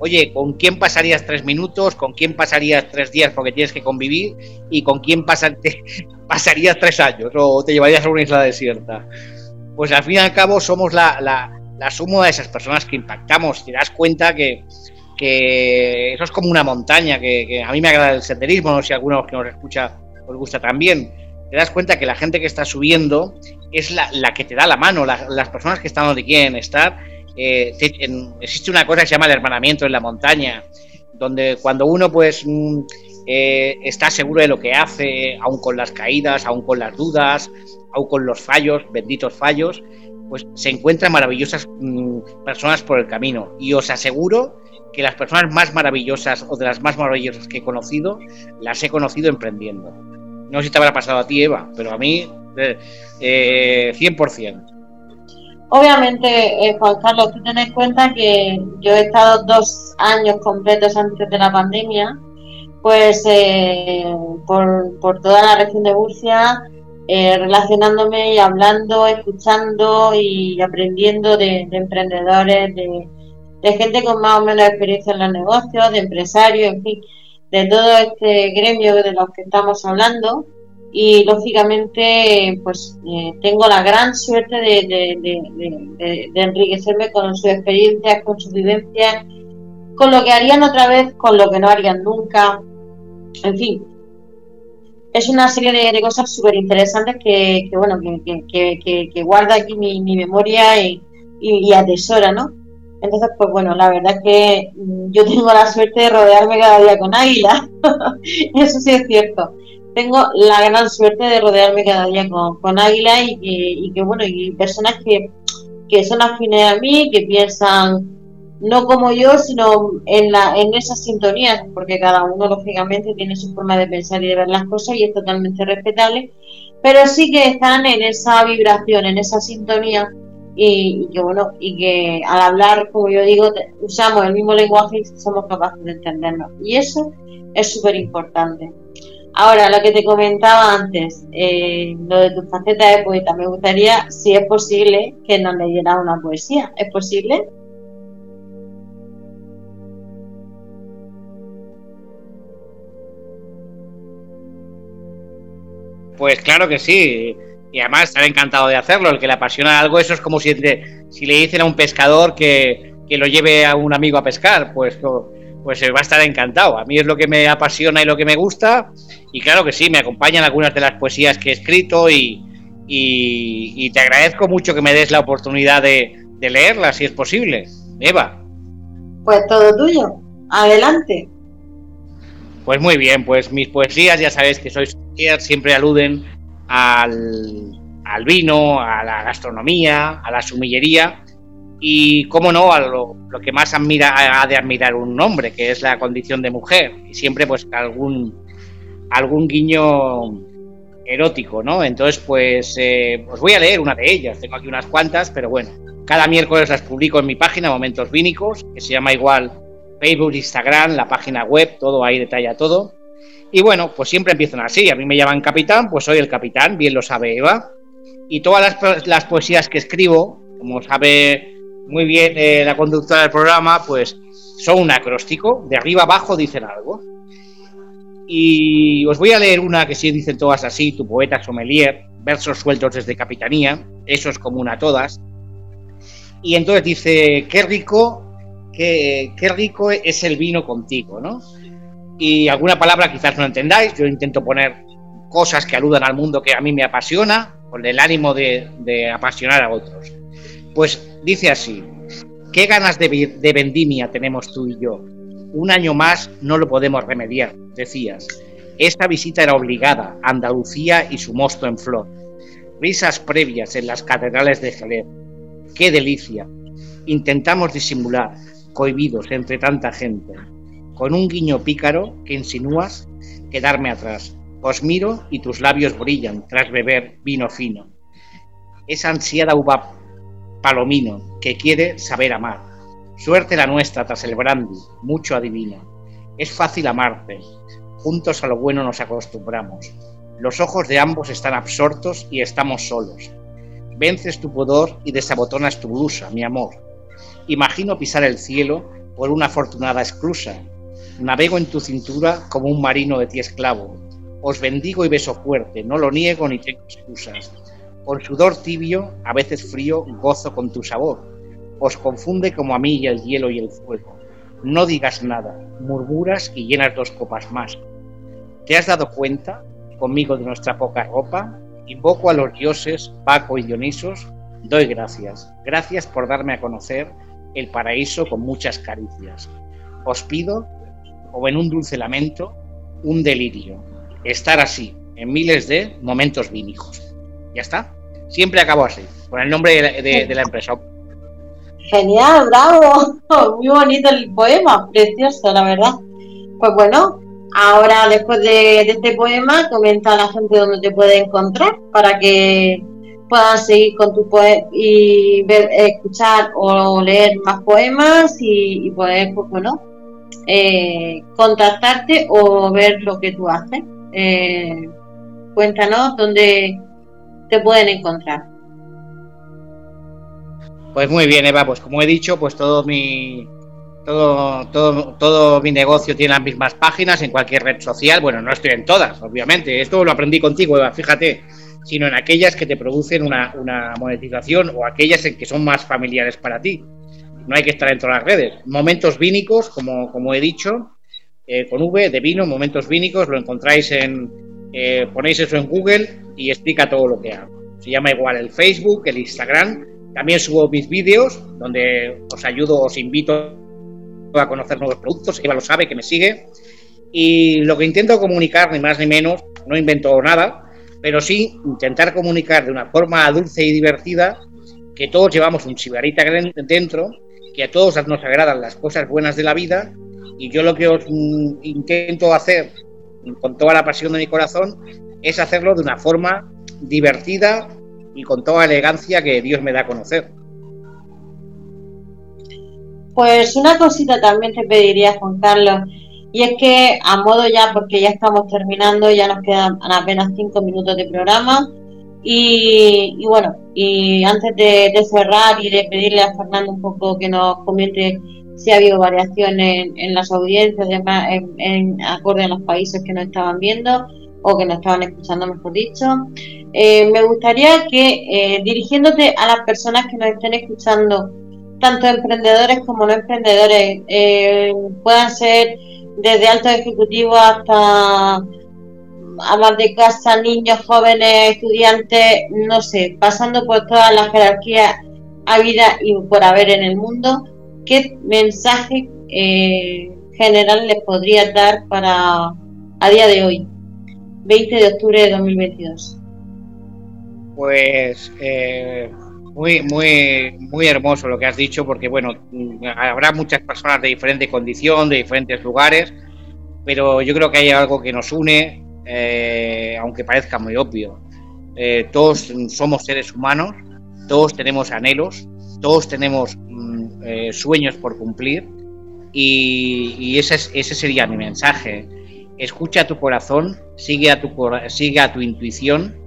Oye, ¿con quién pasarías tres minutos? ¿Con quién pasarías tres días porque tienes que convivir? ¿Y con quién (laughs) pasarías tres años o te llevarías a una isla desierta? Pues al fin y al cabo somos la, la, suma de esas personas que impactamos. Te das cuenta que, eso es como una montaña, que, a mí me agrada el senderismo, no sé si alguno que nos escucha os gusta también. Te das cuenta que la gente que está subiendo es la, que te da la mano, las personas que están donde quieren estar. Eh, existe una cosa que se llama el hermanamiento en la montaña, donde cuando uno pues mm, eh, está seguro de lo que hace, aun con las caídas, aun con las dudas, aun con los fallos, benditos fallos, pues se encuentran maravillosas mm, personas por el camino. Y os aseguro que las personas más maravillosas o de las más maravillosas que he conocido, las he conocido emprendiendo. No sé si te habrá pasado a ti, Eva, pero a mí, eh, 100%. Eh, Obviamente, eh, Juan Carlos, tú ten en cuenta que yo he estado dos años completos antes de la pandemia, pues eh, por, por toda la región de Murcia, eh, relacionándome y hablando, escuchando y aprendiendo de, emprendedores, de, gente con más o menos experiencia en los negocios, de empresarios, en fin, de todo este gremio de los que estamos hablando. Y lógicamente, pues eh, tengo la gran suerte de, enriquecerme con sus experiencias, con sus vivencias, con lo que harían otra vez, con lo que no harían nunca. En fin, es una serie de, cosas súper interesantes que, bueno, que, guarda aquí mi, memoria y, atesora, ¿no? Entonces, pues bueno, la verdad es que mm, yo tengo la suerte de rodearme cada día con águila. (laughs) Eso sí es cierto. Tengo la gran suerte de rodearme cada día con, con águila y que, y que, bueno, y personas que, que son afines a mí, que piensan no como yo, sino en, la, en esas sintonías, porque cada uno lógicamente tiene su forma de pensar y de ver las cosas y es totalmente respetable, pero sí que están en esa vibración, en esa sintonía y, que bueno, y que al hablar, como yo digo, usamos el mismo lenguaje y somos capaces de entendernos. Y eso es súper importante. Ahora, lo que te comentaba antes, eh, lo de tu faceta de poeta, me gustaría, si es posible, que nos leyera una poesía. ¿Es posible? Pues claro que sí y además estará encantado de hacerlo. El que le apasiona algo, eso es como si, si le dicen a un pescador que, lo lleve a un amigo a pescar, pues, pues va a estar encantado. A mí es lo que me apasiona y lo que me gusta, y claro que sí, me acompañan algunas de las poesías que he escrito y, y, te agradezco mucho que me des la oportunidad de, de leerlas, si es posible. Eva. Pues todo tuyo, adelante. Pues muy bien, pues mis poesías, ya sabéis que sois siempre aluden al, vino, a la gastronomía, a la sumillería y, cómo no, a lo, que más admira, ha de admirar un hombre, que es la condición de mujer. Y siempre, pues, algún, algún guiño erótico, ¿no? Entonces, pues, eh, os voy a leer una de ellas. Tengo aquí unas cuantas, pero bueno. Cada miércoles las publico en mi página, Momentos Vínicos, que se llama igual Facebook, Instagram, la página web, todo ahí detalla todo. Y bueno, pues siempre empiezan así. A mí me llaman capitán, pues soy el capitán, bien lo sabe Eva. Y todas las, poesías que escribo, como sabe muy bien eh, la conductora del programa, pues son un acróstico. De arriba abajo dicen algo. Y os voy a leer una que sí dicen todas así, tu poeta sommelier, versos sueltos desde capitanía, eso es común a todas. Y entonces dice, qué rico, qué, rico es el vino contigo, ¿no? y alguna palabra quizás no entendáis. Yo intento poner cosas que aludan al mundo que a mí me apasiona, con el ánimo de, apasionar a otros. Pues dice así, ¿qué ganas de, de vendimia tenemos tú y yo? Un año más no lo podemos remediar, decías. Esta visita era obligada, Andalucía y su mosto en flor. Risas previas en las catedrales de Jerez. ¡Qué delicia! Intentamos disimular, cohibidos entre tanta gente con un guiño pícaro que insinúas quedarme atrás. Os miro y tus labios brillan tras beber vino fino. Esa ansiada uva palomino que quiere saber amar. Suerte la nuestra tras el brandy, mucho adivino. Es fácil amarte, juntos a lo bueno nos acostumbramos. Los ojos de ambos están absortos y estamos solos. Vences tu pudor y desabotonas tu blusa, mi amor. Imagino pisar el cielo por una afortunada exclusa, Navego en tu cintura como un marino de ti esclavo. Os bendigo y beso fuerte, no lo niego ni tengo excusas. Con sudor tibio, a veces frío, gozo con tu sabor. Os confunde como a mí el hielo y el fuego. No digas nada, murmuras y llenas dos copas más. ¿Te has dado cuenta, conmigo, de nuestra poca ropa? Invoco a los dioses, Paco y Dionisos. Doy gracias. Gracias por darme a conocer el paraíso con muchas caricias. Os pido o en un dulce lamento, un delirio. Estar así, en miles de momentos vínicos. Ya está. Siempre acabo así, con el nombre de la, empresa. Genial, bravo. (laughs) Muy bonito el poema, precioso, la verdad. Pues bueno, ahora después de, este poema, comenta a la gente dónde te puede encontrar para que puedan seguir con tu poema y ver, escuchar o leer más poemas y, y poder, pues bueno, eh, contactarte o ver lo que tú haces. Eh, cuéntanos dónde te pueden encontrar. Pues muy bien, Eva, pues como he dicho, pues todo mi todo, todo, todo mi negocio tiene las mismas páginas en cualquier red social. Bueno, no estoy en todas, obviamente. Esto lo aprendí contigo, Eva, fíjate, sino en aquellas que te producen una, una monetización o aquellas en que son más familiares para ti no hay que estar en todas las redes. Momentos vínicos, como, como he dicho, eh, con V de vino, momentos vínicos, lo encontráis en, eh, ponéis eso en Google y explica todo lo que hago. Se llama igual el Facebook, el Instagram, También subo mis vídeos donde os ayudo, os invito a conocer nuevos productos. Eva lo sabe, que me sigue. Y lo que intento comunicar, ni más ni menos, no invento nada, pero sí intentar comunicar de una forma dulce y divertida que todos llevamos un chivarita dentro, que a todos nos agradan las cosas buenas de la vida y yo lo que os mm, intento hacer con toda la pasión de mi corazón es hacerlo de una forma divertida y con toda elegancia que Dios me da a conocer. Pues una cosita también te pediría, Juan Carlos, y es que a modo ya, porque ya estamos terminando, ya nos quedan apenas cinco minutos de programa, y, bueno, y antes de, cerrar y de pedirle a Fernando un poco que nos comente si ha habido variaciones en, las audiencias, en, en, acorde a los países que nos estaban viendo o que nos estaban escuchando, mejor dicho, eh, me gustaría que eh, dirigiéndote a las personas que nos estén escuchando, tanto emprendedores como no emprendedores, eh, puedan ser desde altos ejecutivos hasta amas de casa, niños, jóvenes, estudiantes, no sé, pasando por todas las jerarquías vida y por haber en el mundo, ¿qué mensaje eh, general les podría dar para a día de hoy, 20 de octubre de 2022? Pues eh, muy, muy, muy hermoso lo que has dicho, porque bueno, habrá muchas personas de diferente condición, de diferentes lugares, pero yo creo que hay algo que nos une, eh, aunque parezca muy obvio. Eh, todos somos seres humanos, todos tenemos anhelos, todos tenemos mm, eh, sueños por cumplir y, ese, ese, sería mi mensaje. Escucha tu corazón, sigue a tu, sigue a tu intuición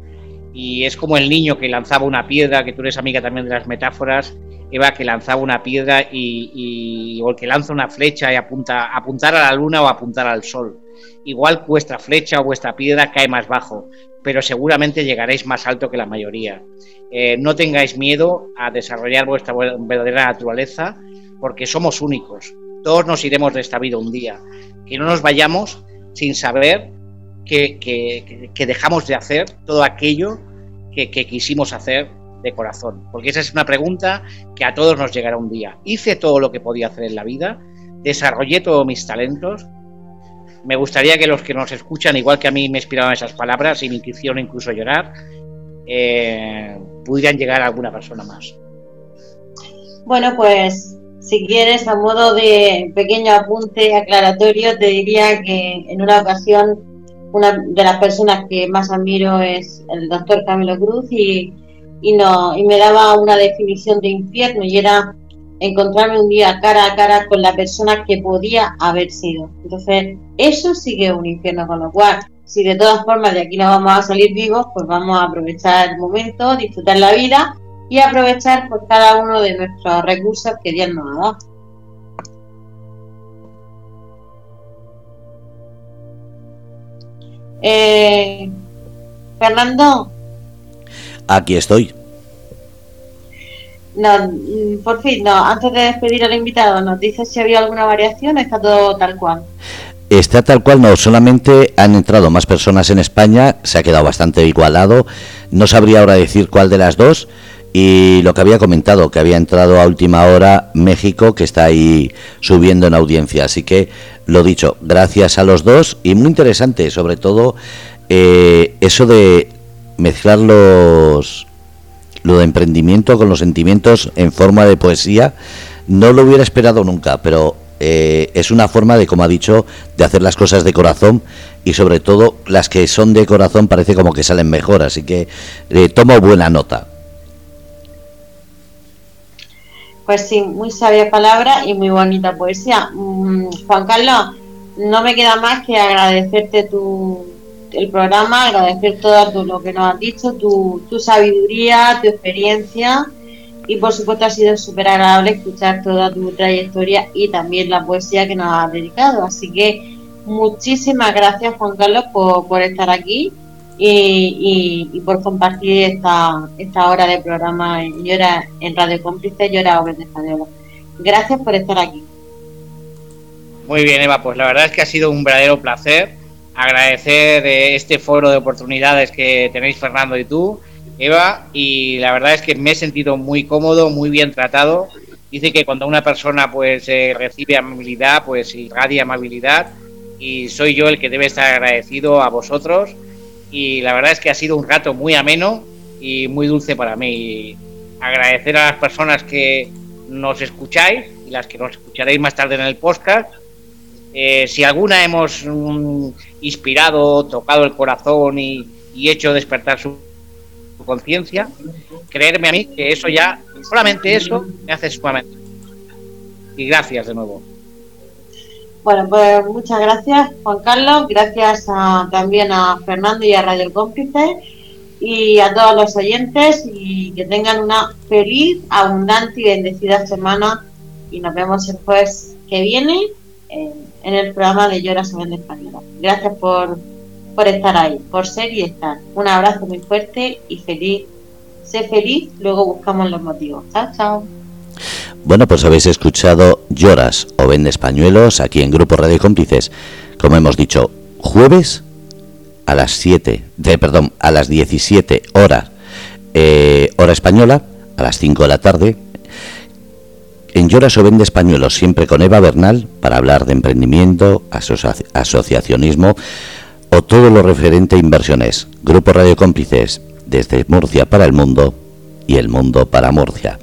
y es como el niño que lanzaba una piedra, que tú eres amiga también de las metáforas, Eva, que lanzaba una piedra y, o el que lanza una flecha y apunta apuntar a la luna o apuntar al sol. Igual vuestra flecha o vuestra piedra cae más bajo, pero seguramente llegaréis más alto que la mayoría. Eh, no tengáis miedo a desarrollar vuestra verdadera naturaleza, porque somos únicos. Todos nos iremos de esta vida un día. Que no nos vayamos sin saber que, dejamos de hacer todo aquello que, quisimos hacer de corazón. Porque esa es una pregunta que a todos nos llegará un día. Hice todo lo que podía hacer en la vida, desarrollé todos mis talentos. Me gustaría que los que nos escuchan, igual que a mí me inspiraban esas palabras y me hicieron incluso llorar, eh, pudieran llegar a alguna persona más. Bueno, pues si quieres, a modo de pequeño apunte aclaratorio, te diría que en una ocasión una de las personas que más admiro es el doctor Camilo Cruz y, y, no, y me daba una definición de infierno y era encontrarme un día cara a cara con la persona que podía haber sido. Entonces, eso sí que es un infierno, con lo cual, si de todas formas de aquí no vamos a salir vivos, pues vamos a aprovechar el momento, disfrutar la vida y aprovechar por cada uno de nuestros recursos que Dios nos ha dado. Eh, Fernando. Aquí estoy. No, mm, por fin, no. Antes de despedir al invitado, ¿nos dices si había alguna variación? ¿Está todo tal cual? Está tal cual, no. Solamente han entrado más personas en España. Se ha quedado bastante igualado. No sabría ahora decir cuál de las dos. Y lo que había comentado, que había entrado a última hora México, que está ahí subiendo en audiencia. Así que, lo dicho, gracias a los dos y muy interesante, sobre todo eh, eso de mezclar los, lo de emprendimiento con los sentimientos en forma de poesía. No lo hubiera esperado nunca, pero eh, es una forma de, como ha dicho, de hacer las cosas de corazón y sobre todo las que son de corazón parece como que salen mejor. Así que eh, tomo buena nota. Pues sí, muy sabia palabra y muy bonita poesía. Mm, Juan Carlos, no me queda más que agradecerte tu, el programa, agradecer todo lo que nos has dicho, tu, sabiduría, tu experiencia y por supuesto ha sido súper agradable escuchar toda tu trayectoria y también la poesía que nos has dedicado. Así que muchísimas gracias Juan Carlos por, por estar aquí y, por compartir esta, esta hora de programa en, Llora, en Radio Cómplice Llora Obres de Española. Gracias por estar aquí. Muy bien, Eva, pues la verdad es que ha sido un verdadero placer agradecer eh, este foro de oportunidades que tenéis Fernando y tú Eva, y la verdad es que me he sentido muy cómodo, muy bien tratado. Dice que cuando una persona pues eh, recibe amabilidad, pues irradia amabilidad y soy yo el que debe estar agradecido a vosotros y la verdad es que ha sido un rato muy ameno y muy dulce para mí. agradecer a las personas que nos escucháis y las que nos escucharéis más tarde en el podcast. Eh, si alguna hemos mm, inspirado, tocado el corazón y, y hecho despertar su conciencia, creerme a mí que eso ya, solamente eso, me hace sumamente. Y gracias de nuevo. Bueno, pues muchas gracias, Juan Carlos. Gracias también a Fernando y a Radio Cómplice y a todos los oyentes y que tengan una feliz, abundante y bendecida semana y nos vemos el jueves que viene en, el programa de Llora de Española. Gracias por por estar ahí, por ser y estar. Un abrazo muy fuerte y feliz. Sé feliz, luego buscamos los motivos. Chao, chao. Bueno, pues habéis escuchado Lloras o Vendes Pañuelos aquí en Grupo Radio Cómplices. Como hemos dicho, jueves a las 7, de, perdón, a las 17 horas, eh, hora española, a las 5 de la tarde, en Lloras o Vendes Pañuelos, siempre con Eva Bernal, para hablar de emprendimiento, asociacionismo, o todo lo referente a inversiones. Grupo Radio Cómplices, desde Murcia para el mundo y el mundo para Murcia.